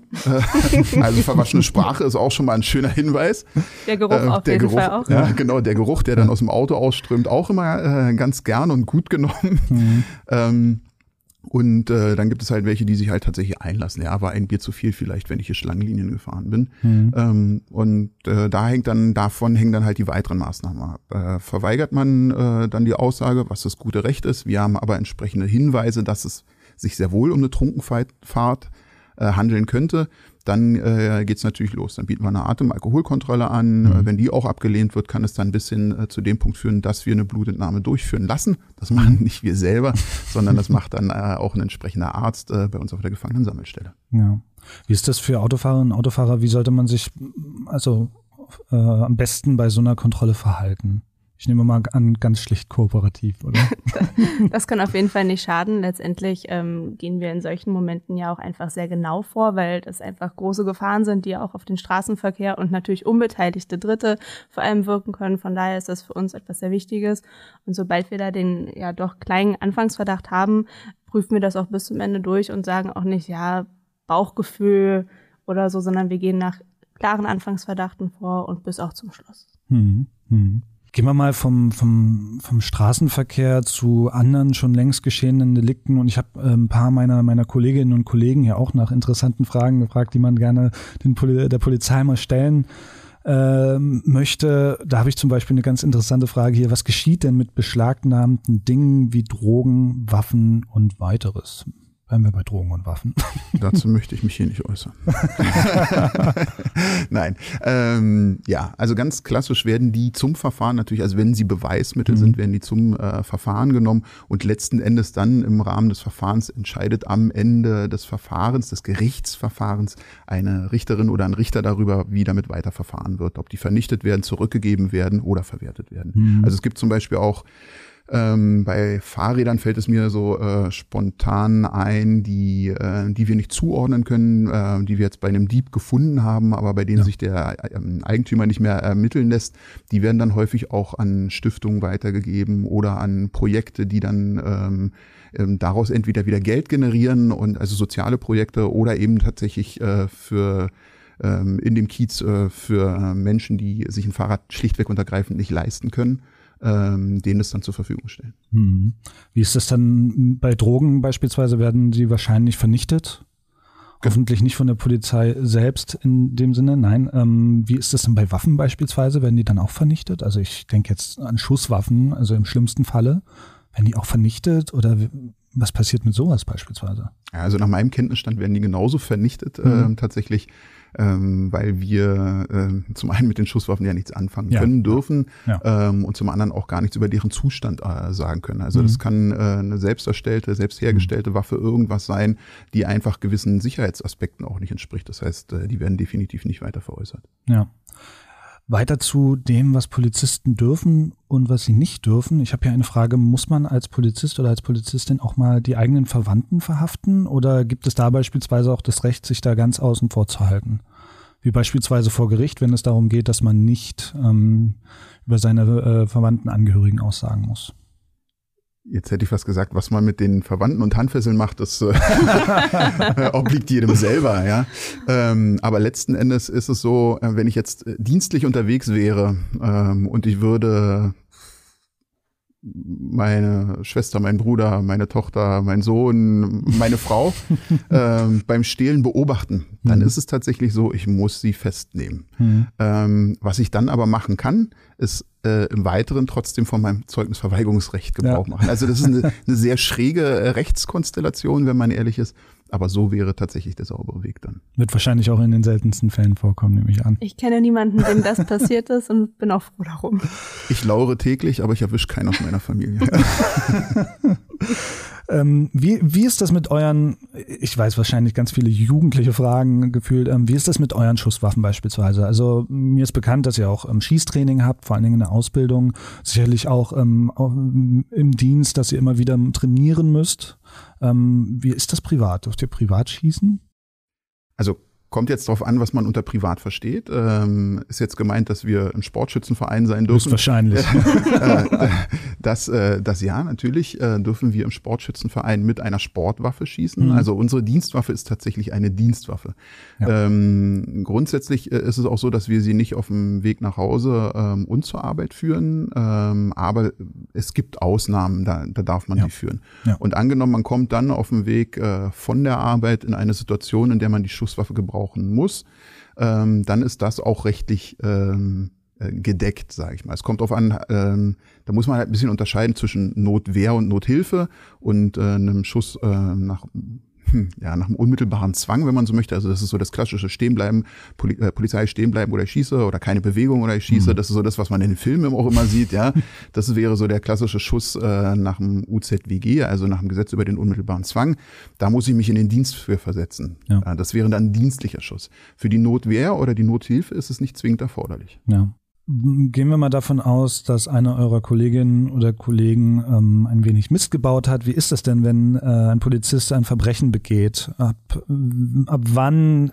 *laughs* also verwaschene Sprache ist auch schon mal ein schöner Hinweis. Der Geruch äh, auf der jeden Geruch, Fall auch. Ja, genau, der Geruch, der dann aus dem Auto ausströmt, auch immer äh, ganz gern und gut genommen. Mhm. Ähm, und äh, dann gibt es halt welche, die sich halt tatsächlich einlassen. Ja, war ein Bier zu viel vielleicht, wenn ich hier Schlangenlinien gefahren bin. Mhm. Ähm, und äh, da hängt dann, davon hängen dann halt die weiteren Maßnahmen ab. Äh, verweigert man äh, dann die Aussage, was das gute Recht ist. Wir haben aber entsprechende Hinweise, dass es sich sehr wohl um eine Trunkenfahrt äh, handeln könnte, dann äh, geht es natürlich los. Dann bieten wir eine Atem-Alkoholkontrolle an. Mhm. Wenn die auch abgelehnt wird, kann es dann bis hin äh, zu dem Punkt führen, dass wir eine Blutentnahme durchführen lassen. Das machen nicht wir selber, *laughs* sondern das macht dann äh, auch ein entsprechender Arzt äh, bei uns auf der Gefangenensammelstelle. Ja. Wie ist das für Autofahrerinnen und Autofahrer? Wie sollte man sich also äh, am besten bei so einer Kontrolle verhalten? Ich nehme mal an, ganz schlicht kooperativ, oder? *laughs* das kann auf jeden Fall nicht schaden. Letztendlich ähm, gehen wir in solchen Momenten ja auch einfach sehr genau vor, weil das einfach große Gefahren sind, die auch auf den Straßenverkehr und natürlich unbeteiligte Dritte vor allem wirken können. Von daher ist das für uns etwas sehr Wichtiges. Und sobald wir da den ja doch kleinen Anfangsverdacht haben, prüfen wir das auch bis zum Ende durch und sagen auch nicht, ja, Bauchgefühl oder so, sondern wir gehen nach klaren Anfangsverdachten vor und bis auch zum Schluss. Hm, hm. Gehen wir mal vom, vom, vom Straßenverkehr zu anderen schon längst geschehenen Delikten. Und ich habe äh, ein paar meiner, meiner Kolleginnen und Kollegen ja auch nach interessanten Fragen gefragt, die man gerne den Poli der Polizei mal stellen äh, möchte. Da habe ich zum Beispiel eine ganz interessante Frage hier. Was geschieht denn mit beschlagnahmten Dingen wie Drogen, Waffen und weiteres? Bleiben wir bei Drogen und Waffen. *laughs* Dazu möchte ich mich hier nicht äußern. *laughs* Nein. Ähm, ja, also ganz klassisch werden die zum Verfahren natürlich, also wenn sie Beweismittel mhm. sind, werden die zum äh, Verfahren genommen und letzten Endes dann im Rahmen des Verfahrens entscheidet am Ende des Verfahrens, des Gerichtsverfahrens, eine Richterin oder ein Richter darüber, wie damit weiterverfahren wird, ob die vernichtet werden, zurückgegeben werden oder verwertet werden. Mhm. Also es gibt zum Beispiel auch ähm, bei Fahrrädern fällt es mir so äh, spontan ein, die, äh, die wir nicht zuordnen können, äh, die wir jetzt bei einem Dieb gefunden haben, aber bei denen ja. sich der äh, Eigentümer nicht mehr ermitteln lässt. Die werden dann häufig auch an Stiftungen weitergegeben oder an Projekte, die dann ähm, ähm, daraus entweder wieder Geld generieren und also soziale Projekte oder eben tatsächlich äh, für ähm, in dem Kiez äh, für Menschen, die sich ein Fahrrad schlichtweg und ergreifend nicht leisten können ähm, denen es dann zur Verfügung stellen. Hm. Wie ist das dann bei Drogen beispielsweise? Werden sie wahrscheinlich vernichtet? Hoffentlich nicht von der Polizei selbst in dem Sinne. Nein. Ähm, wie ist das denn bei Waffen beispielsweise? Werden die dann auch vernichtet? Also ich denke jetzt an Schusswaffen, also im schlimmsten Falle. Werden die auch vernichtet oder was passiert mit sowas beispielsweise? Ja, also nach meinem Kenntnisstand werden die genauso vernichtet. Mhm. Äh, tatsächlich ähm, weil wir äh, zum einen mit den Schusswaffen ja nichts anfangen ja. können dürfen ja. ähm, und zum anderen auch gar nichts über deren Zustand äh, sagen können. Also mhm. das kann äh, eine selbst erstellte, selbst hergestellte mhm. Waffe irgendwas sein, die einfach gewissen Sicherheitsaspekten auch nicht entspricht. Das heißt, äh, die werden definitiv nicht weiter veräußert. Ja. Weiter zu dem, was Polizisten dürfen und was sie nicht dürfen. Ich habe hier eine Frage, muss man als Polizist oder als Polizistin auch mal die eigenen Verwandten verhaften oder gibt es da beispielsweise auch das Recht, sich da ganz außen vor zu halten? Wie beispielsweise vor Gericht, wenn es darum geht, dass man nicht ähm, über seine äh, Verwandten Angehörigen aussagen muss. Jetzt hätte ich fast gesagt, was man mit den Verwandten und Handfesseln macht, das äh, *laughs* obliegt jedem selber, ja. Ähm, aber letzten Endes ist es so, äh, wenn ich jetzt äh, dienstlich unterwegs wäre ähm, und ich würde meine Schwester, mein Bruder, meine Tochter, mein Sohn, meine Frau *laughs* ähm, beim Stehlen beobachten, dann mhm. ist es tatsächlich so, ich muss sie festnehmen. Mhm. Ähm, was ich dann aber machen kann, ist äh, im Weiteren trotzdem von meinem Zeugnisverweigerungsrecht Gebrauch ja. machen. Also das ist eine, *laughs* eine sehr schräge äh, Rechtskonstellation, wenn man ehrlich ist. Aber so wäre tatsächlich der saubere Weg dann. Wird wahrscheinlich auch in den seltensten Fällen vorkommen, nehme ich an. Ich kenne niemanden, dem das *laughs* passiert ist und bin auch froh darum. Ich laure täglich, aber ich erwische keinen aus meiner Familie. *laughs* Ähm, wie, wie ist das mit euren, ich weiß wahrscheinlich ganz viele jugendliche Fragen gefühlt, ähm, wie ist das mit euren Schusswaffen beispielsweise? Also mir ist bekannt, dass ihr auch ähm, Schießtraining habt, vor allen Dingen in der Ausbildung, sicherlich auch, ähm, auch im Dienst, dass ihr immer wieder trainieren müsst. Ähm, wie ist das privat? Dürft ihr privat schießen? Also Kommt jetzt darauf an, was man unter privat versteht. Ähm, ist jetzt gemeint, dass wir ein Sportschützenverein sein dürfen? Wahrscheinlich. *laughs* Äh, das, äh, das ja, natürlich äh, dürfen wir im Sportschützenverein mit einer Sportwaffe schießen. Mhm. Also unsere Dienstwaffe ist tatsächlich eine Dienstwaffe. Ja. Ähm, grundsätzlich äh, ist es auch so, dass wir sie nicht auf dem Weg nach Hause ähm, und zur Arbeit führen. Ähm, aber es gibt Ausnahmen, da, da darf man ja. die führen. Ja. Und angenommen, man kommt dann auf dem Weg äh, von der Arbeit in eine Situation, in der man die Schusswaffe gebraucht brauchen muss, ähm, dann ist das auch rechtlich ähm, äh, gedeckt, sage ich mal. Es kommt darauf an, ähm, da muss man halt ein bisschen unterscheiden zwischen Notwehr und Nothilfe und äh, einem Schuss äh, nach *clears throat* ja, nach einem unmittelbaren Zwang, wenn man so möchte. Also das ist so das klassische Stehenbleiben, Poli äh, Polizei stehen bleiben oder ich schieße oder keine Bewegung oder ich schieße. Mhm. Das ist so das, was man in den Filmen auch immer sieht. Ja, das wäre so der klassische Schuss äh, nach dem UZWG, also nach dem Gesetz über den unmittelbaren Zwang. Da muss ich mich in den Dienst für versetzen. Ja. Das wäre dann ein dienstlicher Schuss. Für die Notwehr oder die Nothilfe ist es nicht zwingend erforderlich. Ja. Gehen wir mal davon aus, dass einer eurer Kolleginnen oder Kollegen ähm, ein wenig Mist gebaut hat. Wie ist das denn, wenn äh, ein Polizist ein Verbrechen begeht? Ab, ab wann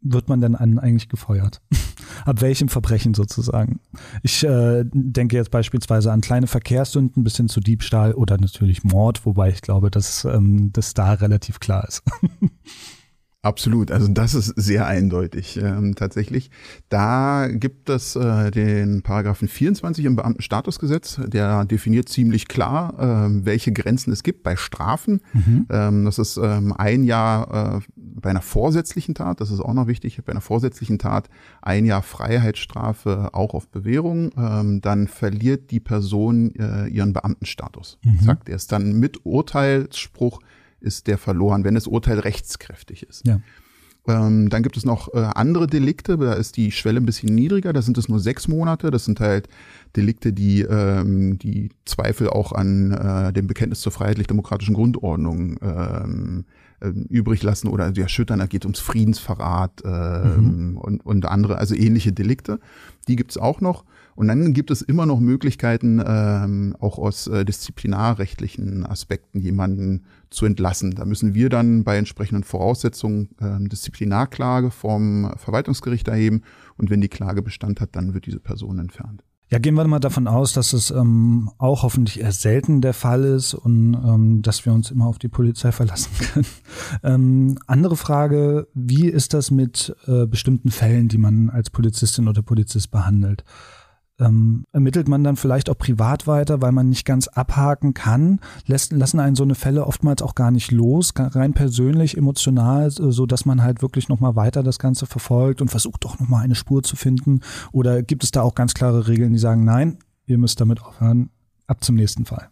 wird man denn eigentlich gefeuert? *laughs* ab welchem Verbrechen sozusagen? Ich äh, denke jetzt beispielsweise an kleine Verkehrssünden bis hin zu Diebstahl oder natürlich Mord, wobei ich glaube, dass ähm, das da relativ klar ist. *laughs* Absolut, also das ist sehr eindeutig ähm, tatsächlich. Da gibt es äh, den Paragraphen 24 im Beamtenstatusgesetz, der definiert ziemlich klar, äh, welche Grenzen es gibt bei Strafen. Mhm. Ähm, das ist ähm, ein Jahr äh, bei einer vorsätzlichen Tat, das ist auch noch wichtig, bei einer vorsätzlichen Tat ein Jahr Freiheitsstrafe auch auf Bewährung. Ähm, dann verliert die Person äh, ihren Beamtenstatus. Mhm. Zack, der ist dann mit Urteilsspruch ist der verloren, wenn das Urteil rechtskräftig ist. Ja. Ähm, dann gibt es noch äh, andere Delikte, da ist die Schwelle ein bisschen niedriger, da sind es nur sechs Monate. Das sind halt Delikte, die ähm, die Zweifel auch an äh, dem Bekenntnis zur freiheitlich-demokratischen Grundordnung ähm, äh, übrig lassen oder die erschüttern. Da geht ums Friedensverrat ähm, mhm. und, und andere, also ähnliche Delikte. Die gibt es auch noch. Und dann gibt es immer noch Möglichkeiten, ähm, auch aus äh, disziplinarrechtlichen Aspekten jemanden zu entlassen. Da müssen wir dann bei entsprechenden Voraussetzungen äh, Disziplinarklage vom Verwaltungsgericht erheben. Und wenn die Klage Bestand hat, dann wird diese Person entfernt. Ja, gehen wir mal davon aus, dass es ähm, auch hoffentlich eher selten der Fall ist und ähm, dass wir uns immer auf die Polizei verlassen *laughs* können. ähm, andere Frage, wie ist das mit äh, bestimmten Fällen, die man als Polizistin oder Polizist behandelt? Ähm, ermittelt man dann vielleicht auch privat weiter, weil man nicht ganz abhaken kann, lässt, lassen einen so eine Fälle oftmals auch gar nicht los, rein persönlich, emotional, so dass man halt wirklich nochmal weiter das Ganze verfolgt und versucht doch nochmal eine Spur zu finden? Oder gibt es da auch ganz klare Regeln, die sagen, nein, ihr müsst damit aufhören, ab zum nächsten Fall?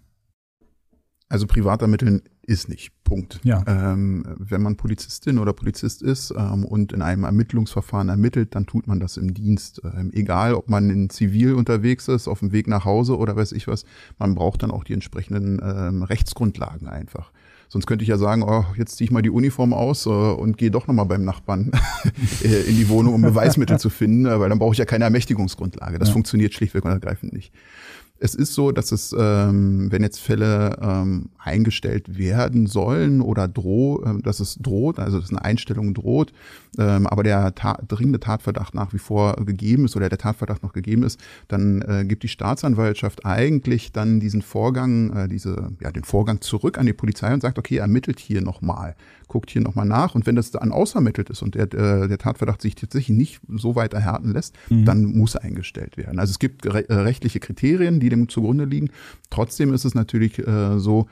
Also privat ermitteln ist nicht. Punkt. Ja. Ähm, wenn man Polizistin oder Polizist ist ähm, und in einem Ermittlungsverfahren ermittelt, dann tut man das im Dienst. Ähm, egal, ob man in Zivil unterwegs ist, auf dem Weg nach Hause oder weiß ich was, man braucht dann auch die entsprechenden ähm, Rechtsgrundlagen einfach. Sonst könnte ich ja sagen, oh, jetzt ziehe ich mal die Uniform aus äh, und gehe doch nochmal beim Nachbarn *laughs* äh, in die Wohnung, um Beweismittel zu finden, äh, weil dann brauche ich ja keine Ermächtigungsgrundlage. Das ja. funktioniert schlichtweg und ergreifend nicht. Es ist so, dass es, ähm, wenn jetzt Fälle ähm, eingestellt werden sollen oder droh, äh, dass es droht, also dass eine Einstellung droht, ähm, aber der ta dringende Tatverdacht nach wie vor gegeben ist oder der Tatverdacht noch gegeben ist, dann äh, gibt die Staatsanwaltschaft eigentlich dann diesen Vorgang, äh, diese, ja, den Vorgang zurück an die Polizei und sagt, okay, ermittelt hier nochmal guckt hier nochmal nach und wenn das dann ausermittelt ist und der, der, der Tatverdacht sich tatsächlich nicht so weit erhärten lässt, mhm. dann muss er eingestellt werden. Also es gibt re äh, rechtliche Kriterien, die dem zugrunde liegen. Trotzdem ist es natürlich äh, so,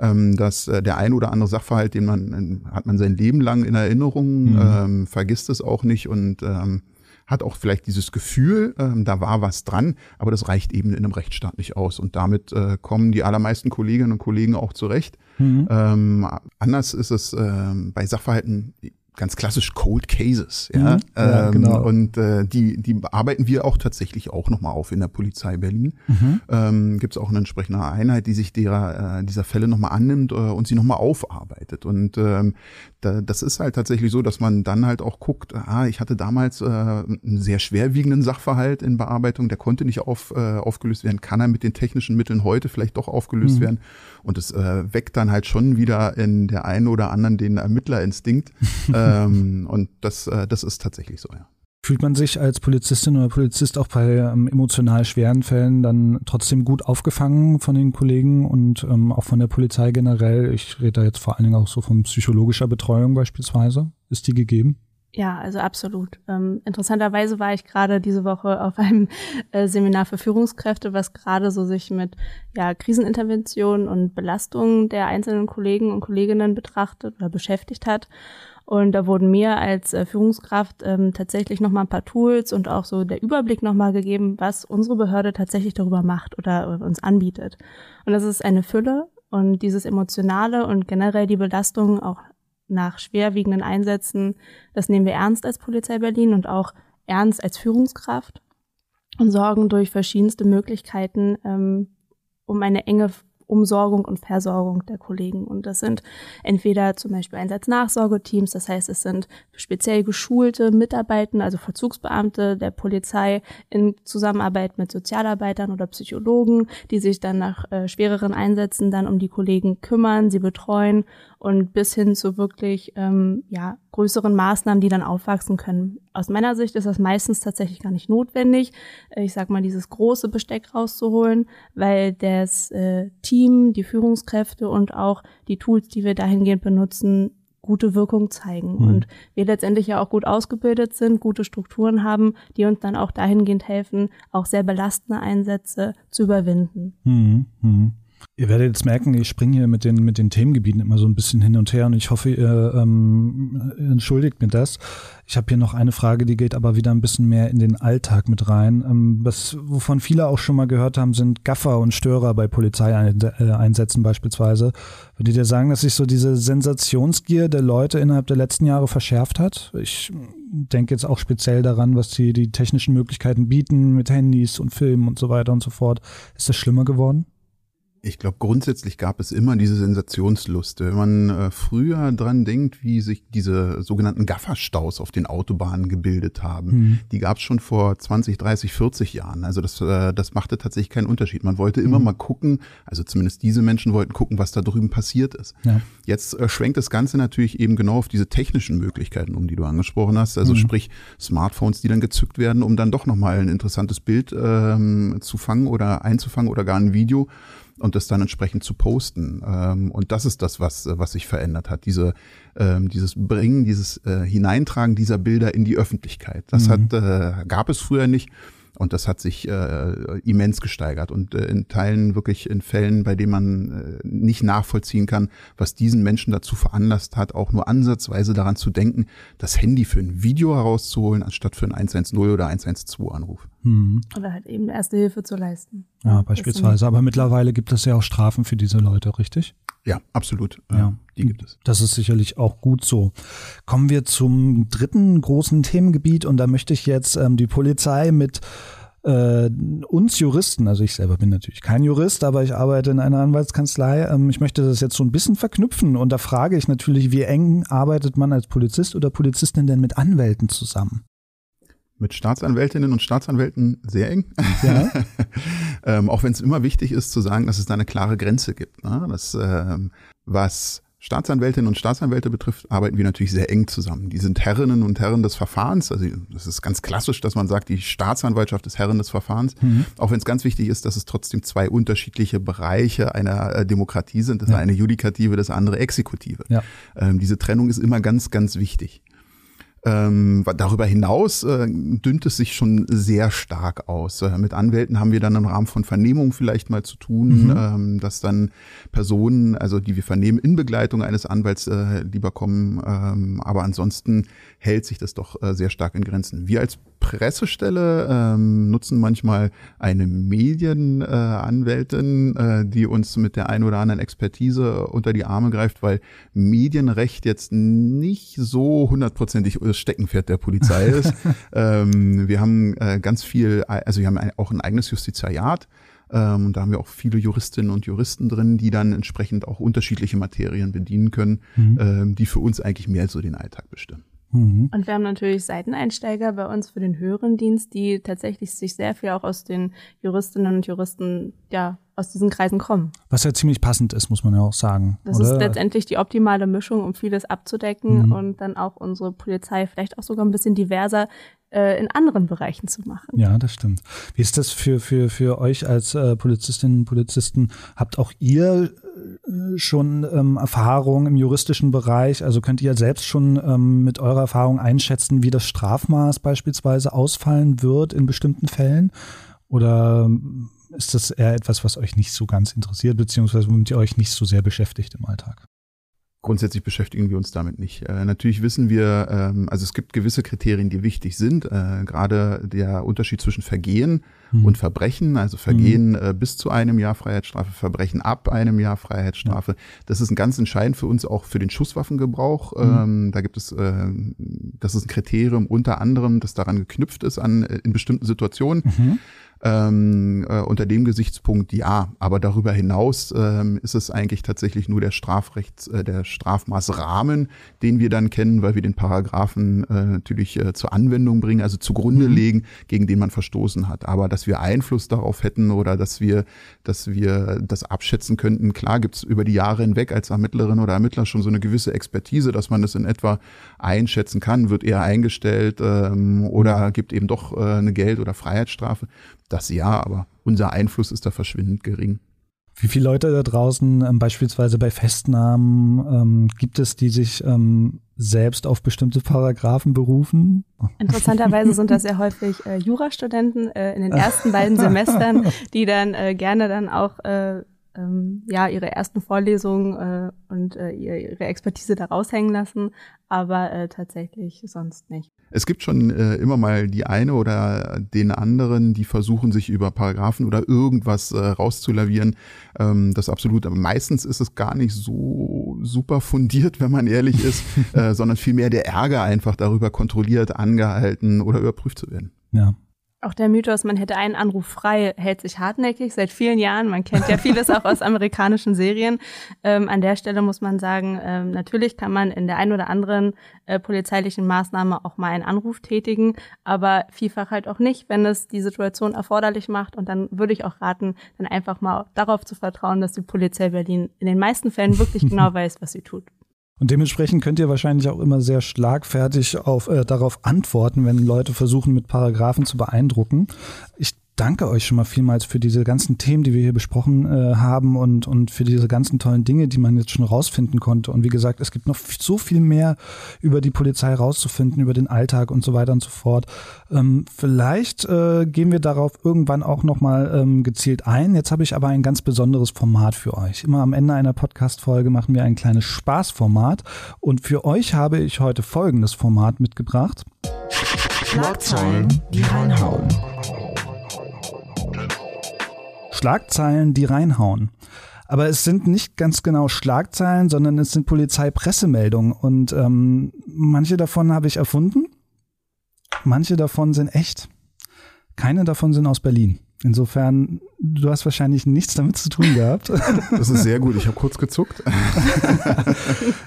ähm, dass äh, der ein oder andere Sachverhalt, den man hat man sein Leben lang in Erinnerung, mhm. ähm, vergisst es auch nicht und ähm, hat auch vielleicht dieses Gefühl, ähm, da war was dran, aber das reicht eben in einem Rechtsstaat nicht aus. Und damit äh, kommen die allermeisten Kolleginnen und Kollegen auch zurecht. Mhm. Ähm, anders ist es ähm, bei Sachverhalten ganz klassisch Cold Cases, ja, mhm. ja ähm, genau. und äh, die die bearbeiten wir auch tatsächlich auch nochmal auf in der Polizei Berlin. Mhm. Ähm, Gibt es auch eine entsprechende Einheit, die sich derer äh, dieser Fälle nochmal annimmt äh, und sie nochmal aufarbeitet. Und ähm, da, das ist halt tatsächlich so, dass man dann halt auch guckt, ah, ich hatte damals äh, einen sehr schwerwiegenden Sachverhalt in Bearbeitung, der konnte nicht auf, äh, aufgelöst werden, kann er mit den technischen Mitteln heute vielleicht doch aufgelöst mhm. werden. Und es äh, weckt dann halt schon wieder in der einen oder anderen den Ermittlerinstinkt. *laughs* ähm, und das, äh, das ist tatsächlich so, ja. Fühlt man sich als Polizistin oder Polizist auch bei ähm, emotional schweren Fällen dann trotzdem gut aufgefangen von den Kollegen und ähm, auch von der Polizei generell? Ich rede da jetzt vor allen Dingen auch so von psychologischer Betreuung beispielsweise. Ist die gegeben? Ja, also absolut. Ähm, interessanterweise war ich gerade diese Woche auf einem äh, Seminar für Führungskräfte, was gerade so sich mit ja, Krisenintervention und Belastungen der einzelnen Kollegen und Kolleginnen betrachtet oder beschäftigt hat. Und da wurden mir als äh, Führungskraft ähm, tatsächlich nochmal ein paar Tools und auch so der Überblick nochmal gegeben, was unsere Behörde tatsächlich darüber macht oder äh, uns anbietet. Und das ist eine Fülle und dieses Emotionale und generell die Belastung auch nach schwerwiegenden Einsätzen, das nehmen wir ernst als Polizei Berlin und auch ernst als Führungskraft und sorgen durch verschiedenste Möglichkeiten ähm, um eine enge Umsorgung und Versorgung der Kollegen. Und das sind entweder zum Beispiel Einsatznachsorgeteams, das heißt, es sind speziell geschulte Mitarbeiter, also Verzugsbeamte der Polizei in Zusammenarbeit mit Sozialarbeitern oder Psychologen, die sich dann nach äh, schwereren Einsätzen dann um die Kollegen kümmern, sie betreuen und bis hin zu wirklich ähm, ja, größeren Maßnahmen, die dann aufwachsen können. Aus meiner Sicht ist das meistens tatsächlich gar nicht notwendig, äh, ich sag mal, dieses große Besteck rauszuholen, weil das äh, Team, die Führungskräfte und auch die Tools, die wir dahingehend benutzen, gute Wirkung zeigen. Mhm. Und wir letztendlich ja auch gut ausgebildet sind, gute Strukturen haben, die uns dann auch dahingehend helfen, auch sehr belastende Einsätze zu überwinden. Mhm. Mhm. Ihr werdet jetzt merken, ich springe hier mit den, mit den Themengebieten immer so ein bisschen hin und her und ich hoffe, ihr ähm, entschuldigt mir das. Ich habe hier noch eine Frage, die geht aber wieder ein bisschen mehr in den Alltag mit rein. Ähm, was, wovon viele auch schon mal gehört haben, sind Gaffer und Störer bei Polizeieinsätzen beispielsweise. Würdet ihr sagen, dass sich so diese Sensationsgier der Leute innerhalb der letzten Jahre verschärft hat? Ich denke jetzt auch speziell daran, was die, die technischen Möglichkeiten bieten mit Handys und Filmen und so weiter und so fort. Ist das schlimmer geworden? Ich glaube, grundsätzlich gab es immer diese Sensationslust. Wenn man äh, früher dran denkt, wie sich diese sogenannten Gafferstaus auf den Autobahnen gebildet haben, mhm. die gab es schon vor 20, 30, 40 Jahren. Also das, äh, das machte tatsächlich keinen Unterschied. Man wollte immer mhm. mal gucken, also zumindest diese Menschen wollten gucken, was da drüben passiert ist. Ja. Jetzt äh, schwenkt das Ganze natürlich eben genau auf diese technischen Möglichkeiten um, die du angesprochen hast. Also mhm. sprich Smartphones, die dann gezückt werden, um dann doch nochmal ein interessantes Bild ähm, zu fangen oder einzufangen oder gar ein Video und das dann entsprechend zu posten. Ähm, und das ist das, was, was sich verändert hat. Diese, ähm, dieses Bringen, dieses äh, Hineintragen dieser Bilder in die Öffentlichkeit. Das mhm. hat, äh, gab es früher nicht. Und das hat sich äh, immens gesteigert und äh, in Teilen wirklich in Fällen, bei denen man äh, nicht nachvollziehen kann, was diesen Menschen dazu veranlasst hat, auch nur ansatzweise daran zu denken, das Handy für ein Video herauszuholen, anstatt für einen 110 oder 112 Anruf. Mhm. Oder halt eben erste Hilfe zu leisten. Ja, beispielsweise. Aber mittlerweile gibt es ja auch Strafen für diese Leute, richtig? Ja, absolut. Ja, die gibt es. Das ist sicherlich auch gut so. Kommen wir zum dritten großen Themengebiet und da möchte ich jetzt ähm, die Polizei mit äh, uns Juristen, also ich selber bin natürlich kein Jurist, aber ich arbeite in einer Anwaltskanzlei. Ähm, ich möchte das jetzt so ein bisschen verknüpfen und da frage ich natürlich, wie eng arbeitet man als Polizist oder Polizistin denn mit Anwälten zusammen? Mit Staatsanwältinnen und Staatsanwälten sehr eng. Ja. *laughs* ähm, auch wenn es immer wichtig ist zu sagen, dass es da eine klare Grenze gibt. Ne? Das, ähm, was Staatsanwältinnen und Staatsanwälte betrifft, arbeiten wir natürlich sehr eng zusammen. Die sind Herrinnen und Herren des Verfahrens. Also das ist ganz klassisch, dass man sagt, die Staatsanwaltschaft ist Herrin des Verfahrens. Mhm. Auch wenn es ganz wichtig ist, dass es trotzdem zwei unterschiedliche Bereiche einer äh, Demokratie sind. Das ja. eine Judikative, das andere Exekutive. Ja. Ähm, diese Trennung ist immer ganz, ganz wichtig. Ähm, darüber hinaus äh, dünnt es sich schon sehr stark aus. Äh, mit Anwälten haben wir dann im Rahmen von Vernehmungen vielleicht mal zu tun, mhm. ähm, dass dann Personen, also die wir vernehmen, in Begleitung eines Anwalts äh, lieber kommen. Ähm, aber ansonsten hält sich das doch äh, sehr stark in Grenzen. Wir als Pressestelle ähm, nutzen manchmal eine Medienanwältin, äh, äh, die uns mit der ein oder anderen Expertise unter die Arme greift, weil Medienrecht jetzt nicht so hundertprozentig das Steckenpferd der Polizei ist. *laughs* ähm, wir haben äh, ganz viel, also wir haben ein, auch ein eigenes Justiziariat. Ähm, da haben wir auch viele Juristinnen und Juristen drin, die dann entsprechend auch unterschiedliche Materien bedienen können, mhm. ähm, die für uns eigentlich mehr so den Alltag bestimmen. Mhm. Und wir haben natürlich Seiteneinsteiger bei uns für den höheren Dienst, die tatsächlich sich sehr viel auch aus den Juristinnen und Juristen, ja, aus diesen Kreisen kommen. Was ja ziemlich passend ist, muss man ja auch sagen. Das oder? ist letztendlich die optimale Mischung, um vieles abzudecken mhm. und dann auch unsere Polizei vielleicht auch sogar ein bisschen diverser äh, in anderen Bereichen zu machen. Ja, das stimmt. Wie ist das für, für, für euch als äh, Polizistinnen und Polizisten? Habt auch ihr äh, schon ähm, Erfahrung im juristischen Bereich? Also könnt ihr selbst schon ähm, mit eurer Erfahrung einschätzen, wie das Strafmaß beispielsweise ausfallen wird in bestimmten Fällen? Oder ist das eher etwas, was euch nicht so ganz interessiert, beziehungsweise womit ihr euch nicht so sehr beschäftigt im Alltag? Grundsätzlich beschäftigen wir uns damit nicht. Äh, natürlich wissen wir, ähm, also es gibt gewisse Kriterien, die wichtig sind. Äh, gerade der Unterschied zwischen Vergehen mhm. und Verbrechen, also Vergehen mhm. äh, bis zu einem Jahr Freiheitsstrafe, Verbrechen ab einem Jahr Freiheitsstrafe. Ja. Das ist ein ganz entscheidend für uns auch für den Schusswaffengebrauch. Mhm. Ähm, da gibt es, äh, das ist ein Kriterium unter anderem, das daran geknüpft ist an äh, in bestimmten Situationen. Mhm. Ähm, äh, unter dem Gesichtspunkt ja, aber darüber hinaus ähm, ist es eigentlich tatsächlich nur der Strafrechts, äh, der Strafmaßrahmen, den wir dann kennen, weil wir den Paragraphen äh, natürlich äh, zur Anwendung bringen, also zugrunde mhm. legen, gegen den man verstoßen hat. Aber dass wir Einfluss darauf hätten oder dass wir, dass wir das abschätzen könnten, klar gibt's über die Jahre hinweg als Ermittlerin oder Ermittler schon so eine gewisse Expertise, dass man das in etwa einschätzen kann, wird eher eingestellt ähm, oder gibt eben doch äh, eine Geld- oder Freiheitsstrafe. Das ja, aber unser Einfluss ist da verschwindend gering. Wie viele Leute da draußen ähm, beispielsweise bei Festnahmen ähm, gibt es, die sich ähm, selbst auf bestimmte Paragraphen berufen? Interessanterweise sind das *laughs* sehr häufig äh, Jurastudenten äh, in den ersten beiden Semestern, die dann äh, gerne dann auch äh, ähm, ja ihre ersten Vorlesungen äh, und äh, ihre Expertise da raushängen lassen, aber äh, tatsächlich sonst nicht. Es gibt schon äh, immer mal die eine oder den anderen, die versuchen, sich über Paragraphen oder irgendwas äh, rauszulavieren. Ähm, das absolut, aber meistens ist es gar nicht so super fundiert, wenn man ehrlich ist, *laughs* äh, sondern vielmehr der Ärger einfach darüber kontrolliert, angehalten oder überprüft zu werden. Ja, auch der Mythos, man hätte einen Anruf frei, hält sich hartnäckig seit vielen Jahren. Man kennt ja vieles auch aus *laughs* amerikanischen Serien. Ähm, an der Stelle muss man sagen, ähm, natürlich kann man in der einen oder anderen äh, polizeilichen Maßnahme auch mal einen Anruf tätigen, aber vielfach halt auch nicht, wenn es die Situation erforderlich macht. Und dann würde ich auch raten, dann einfach mal darauf zu vertrauen, dass die Polizei Berlin in den meisten Fällen wirklich *laughs* genau weiß, was sie tut. Und dementsprechend könnt ihr wahrscheinlich auch immer sehr schlagfertig auf, äh, darauf antworten, wenn Leute versuchen, mit Paragraphen zu beeindrucken. Ich danke euch schon mal vielmals für diese ganzen Themen, die wir hier besprochen äh, haben und, und für diese ganzen tollen Dinge, die man jetzt schon rausfinden konnte. Und wie gesagt, es gibt noch so viel mehr über die Polizei rauszufinden, über den Alltag und so weiter und so fort. Ähm, vielleicht äh, gehen wir darauf irgendwann auch nochmal ähm, gezielt ein. Jetzt habe ich aber ein ganz besonderes Format für euch. Immer am Ende einer Podcast-Folge machen wir ein kleines Spaßformat. Und für euch habe ich heute folgendes Format mitgebracht. Schlagzeilen, die reinhauen. Schlagzeilen, die reinhauen. Aber es sind nicht ganz genau Schlagzeilen, sondern es sind Polizeipressemeldungen. Und ähm, manche davon habe ich erfunden, manche davon sind echt. Keine davon sind aus Berlin. Insofern, du hast wahrscheinlich nichts damit zu tun gehabt. *laughs* Das ist sehr gut. Ich habe kurz gezuckt. *laughs*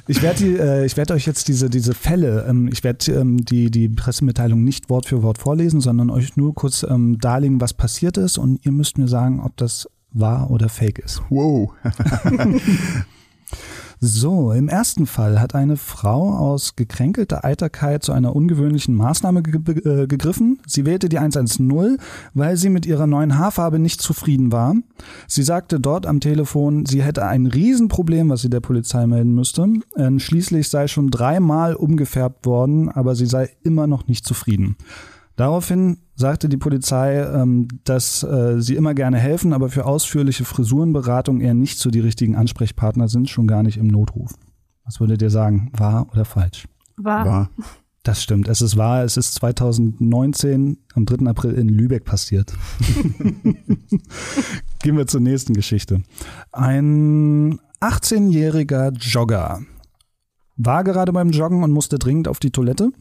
Ich werde äh, ich werde euch jetzt diese diese Fälle, ähm, ich werde ähm, die die Pressemitteilung nicht Wort für Wort vorlesen, sondern euch nur kurz ähm, darlegen, was passiert ist, und ihr müsst mir sagen, ob das wahr oder fake ist. Wow. *laughs* So, im ersten Fall hat eine Frau aus gekränkelter Eiterkeit zu einer ungewöhnlichen Maßnahme ge äh, gegriffen. Sie wählte die 110, weil sie mit ihrer neuen Haarfarbe nicht zufrieden war. Sie sagte dort am Telefon, sie hätte ein Riesenproblem, was sie der Polizei melden müsste. Ähm, schließlich sei schon dreimal umgefärbt worden, aber sie sei immer noch nicht zufrieden. Daraufhin sagte die Polizei, ähm, dass äh, sie immer gerne helfen, aber für ausführliche Frisurenberatung eher nicht so die richtigen Ansprechpartner sind, schon gar nicht im Notruf. Was würdet ihr sagen, wahr oder falsch? Wahr. wahr. Das stimmt, es ist wahr, es ist 2019 am 3. April in Lübeck passiert. *laughs* Gehen wir zur nächsten Geschichte. Ein 18-jähriger Jogger war gerade beim Joggen und musste dringend auf die Toilette.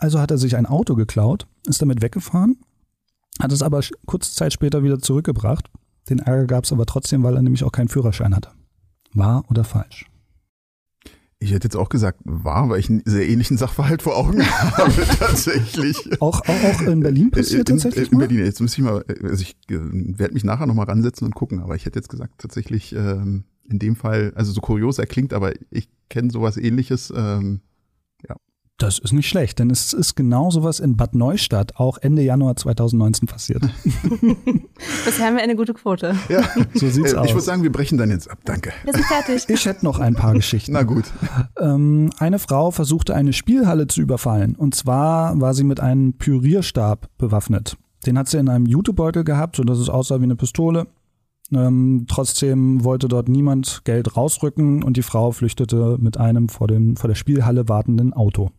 Also hat er sich ein Auto geklaut, ist damit weggefahren, hat es aber kurze Zeit später wieder zurückgebracht. Den Ärger gab es aber trotzdem, weil er nämlich auch keinen Führerschein hatte. Wahr oder falsch? Ich hätte jetzt auch gesagt, wahr, weil ich einen sehr ähnlichen Sachverhalt vor Augen *laughs* habe, tatsächlich. Auch, auch, auch in Berlin passiert in, tatsächlich? In, in Berlin, jetzt muss ich mal, also ich äh, werde mich nachher nochmal ransetzen und gucken, aber ich hätte jetzt gesagt, tatsächlich ähm, in dem Fall, also so kurios er klingt, aber ich kenne sowas ähnliches, ähm, das ist nicht schlecht, denn es ist genau sowas in Bad Neustadt auch Ende Januar 2019 passiert. *laughs* Bisher haben wir eine gute Quote. Ja, so sieht's äh, aus. Ich würde sagen, wir brechen dann jetzt ab. Danke. Wir sind fertig. Ich hätte noch ein paar Geschichten. Na gut. Ähm, eine Frau versuchte eine Spielhalle zu überfallen. Und zwar war sie mit einem Pürierstab bewaffnet. Den hat sie in einem Jutebeutel gehabt, sodass es aussah wie eine Pistole. Ähm, trotzdem wollte dort niemand Geld rausrücken und die Frau flüchtete mit einem vor, dem, vor der Spielhalle wartenden Auto.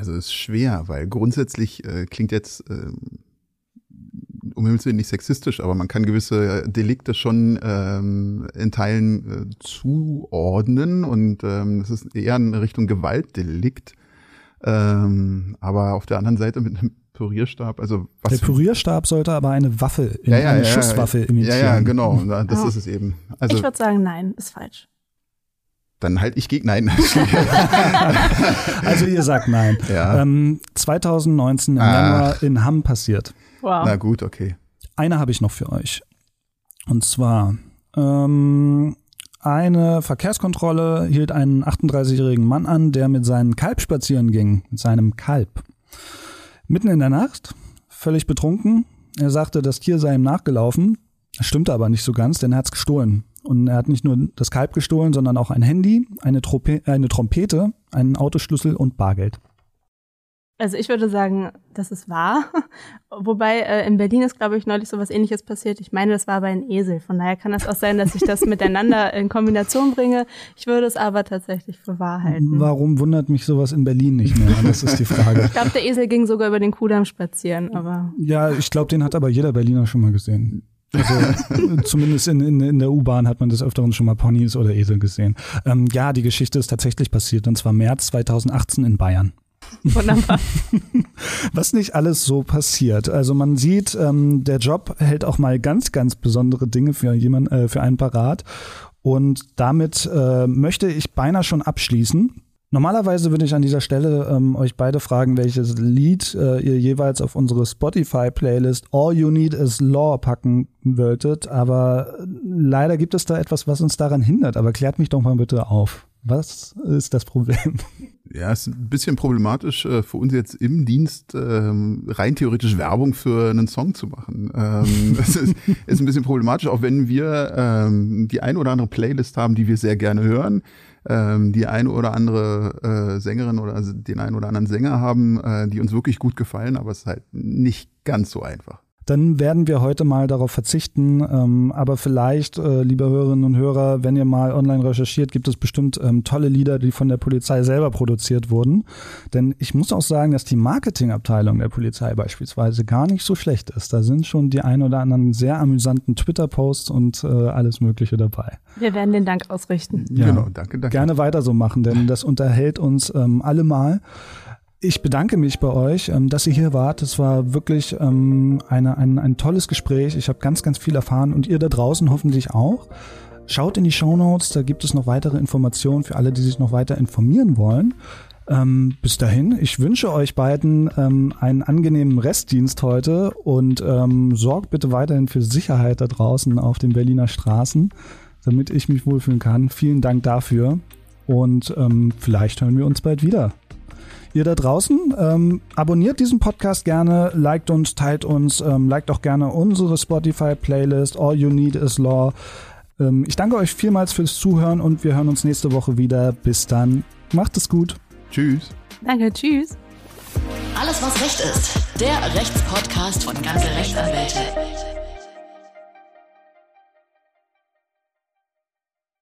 Also ist schwer, weil grundsätzlich äh, klingt jetzt äh, um Himmels Willen nicht sexistisch, aber man kann gewisse Delikte schon ähm, in Teilen äh, zuordnen und ähm, das ist eher in Richtung Gewaltdelikt. Ähm, aber auf der anderen Seite mit einem Pürierstab, also was. Der Pürierstab sollte aber eine Waffe, in, ja, ja, eine ja, Schusswaffe imitieren. Ja, ja, genau, das oh. ist es eben. Also, ich würde sagen, nein, ist falsch. Dann halt ich gegen nein. *laughs* also ihr sagt nein. Ja. Ähm, 2019 im ah. Januar in Hamm passiert. Wow. Na gut, okay. Eine habe ich noch für euch. Und zwar ähm, eine Verkehrskontrolle hielt einen 38-jährigen Mann an, der mit seinem Kalb spazieren ging, mit seinem Kalb. Mitten in der Nacht, völlig betrunken. Er sagte, das Tier sei ihm nachgelaufen. Das stimmte aber nicht so ganz, denn er hat es gestohlen. Und er hat nicht nur das Kalb gestohlen, sondern auch ein Handy, eine, Trope eine Trompete, einen Autoschlüssel und Bargeld. Also ich würde sagen, das ist wahr. *laughs* Wobei äh, in Berlin ist, glaube ich, neulich so was ähnliches passiert. Ich meine, das war bei einem Esel. Von daher kann es auch sein, dass ich das miteinander in Kombination bringe. Ich würde es aber tatsächlich für wahr halten. Warum wundert mich sowas in Berlin nicht mehr? *laughs* Das ist die Frage. ich glaube, der Esel ging sogar über den Kudamm spazieren. Aber ja, ich glaube, den hat aber jeder Berliner schon mal gesehen. Also *laughs* zumindest in, in, in der U-Bahn hat man des Öfteren schon mal Ponys oder Esel gesehen. Ähm, ja, die Geschichte ist tatsächlich passiert und zwar März 2018 in Bayern. Wunderbar. *laughs* Was nicht alles so passiert. Also man sieht, ähm, der Job hält auch mal ganz, ganz besondere Dinge für jemand, äh, für einen parat. Und damit äh, möchte ich beinahe schon abschließen. Normalerweise würde ich an dieser Stelle ähm, euch beide fragen, welches Lied äh, ihr jeweils auf unsere Spotify-Playlist All You Need Is Law packen wolltet, aber leider gibt es da etwas, was uns daran hindert. Aber klärt mich doch mal bitte auf. Was ist das Problem? Ja, ist ein bisschen problematisch äh, für uns jetzt im Dienst ähm, rein theoretisch Werbung für einen Song zu machen. Ähm, *laughs* das ist, ein bisschen problematisch, auch wenn wir ähm, die ein oder andere Playlist haben, die wir sehr gerne hören, ähm, die eine oder andere äh, Sängerin oder den einen oder anderen Sänger haben, äh, die uns wirklich gut gefallen, aber es ist halt nicht ganz so einfach dann werden wir heute mal darauf verzichten. Ähm, aber vielleicht, äh, liebe Hörerinnen und Hörer, wenn ihr mal online recherchiert, gibt es bestimmt ähm, tolle Lieder, die von der Polizei selber produziert wurden. Denn ich muss auch sagen, dass die Marketingabteilung der Polizei beispielsweise gar nicht so schlecht ist. Da sind schon die ein oder anderen sehr amüsanten Twitter-Posts und äh, alles Mögliche dabei. Wir werden den Dank ausrichten. Ja, genau, danke, danke. Gerne weiter so machen, denn das unterhält uns ähm, alle mal. Ich bedanke mich bei euch, ähm, dass ihr hier wart. Es war wirklich ähm, eine, ein, ein tolles Gespräch. Ich habe ganz, ganz viel erfahren und ihr da draußen hoffentlich auch. Schaut in die Show Notes, da gibt es noch weitere Informationen für alle, die sich noch weiter informieren wollen. Ähm, bis dahin, ich wünsche euch beiden ähm, einen angenehmen Restdienst heute und ähm, sorgt bitte weiterhin für Sicherheit da draußen auf den Berliner Straßen, damit ich mich wohlfühlen kann. Vielen Dank dafür und ähm, vielleicht hören wir uns bald wieder. Ihr da draußen, ähm, abonniert diesen Podcast gerne, liked uns, teilt uns, ähm, liked auch gerne unsere Spotify-Playlist All You Need Is Law. Ähm, ich danke euch vielmals fürs Zuhören und wir hören uns nächste Woche wieder. Bis dann. Macht es gut. Tschüss. Danke, tschüss. Alles, was Recht ist. Der Rechtspodcast von ganze Rechtsanwälte.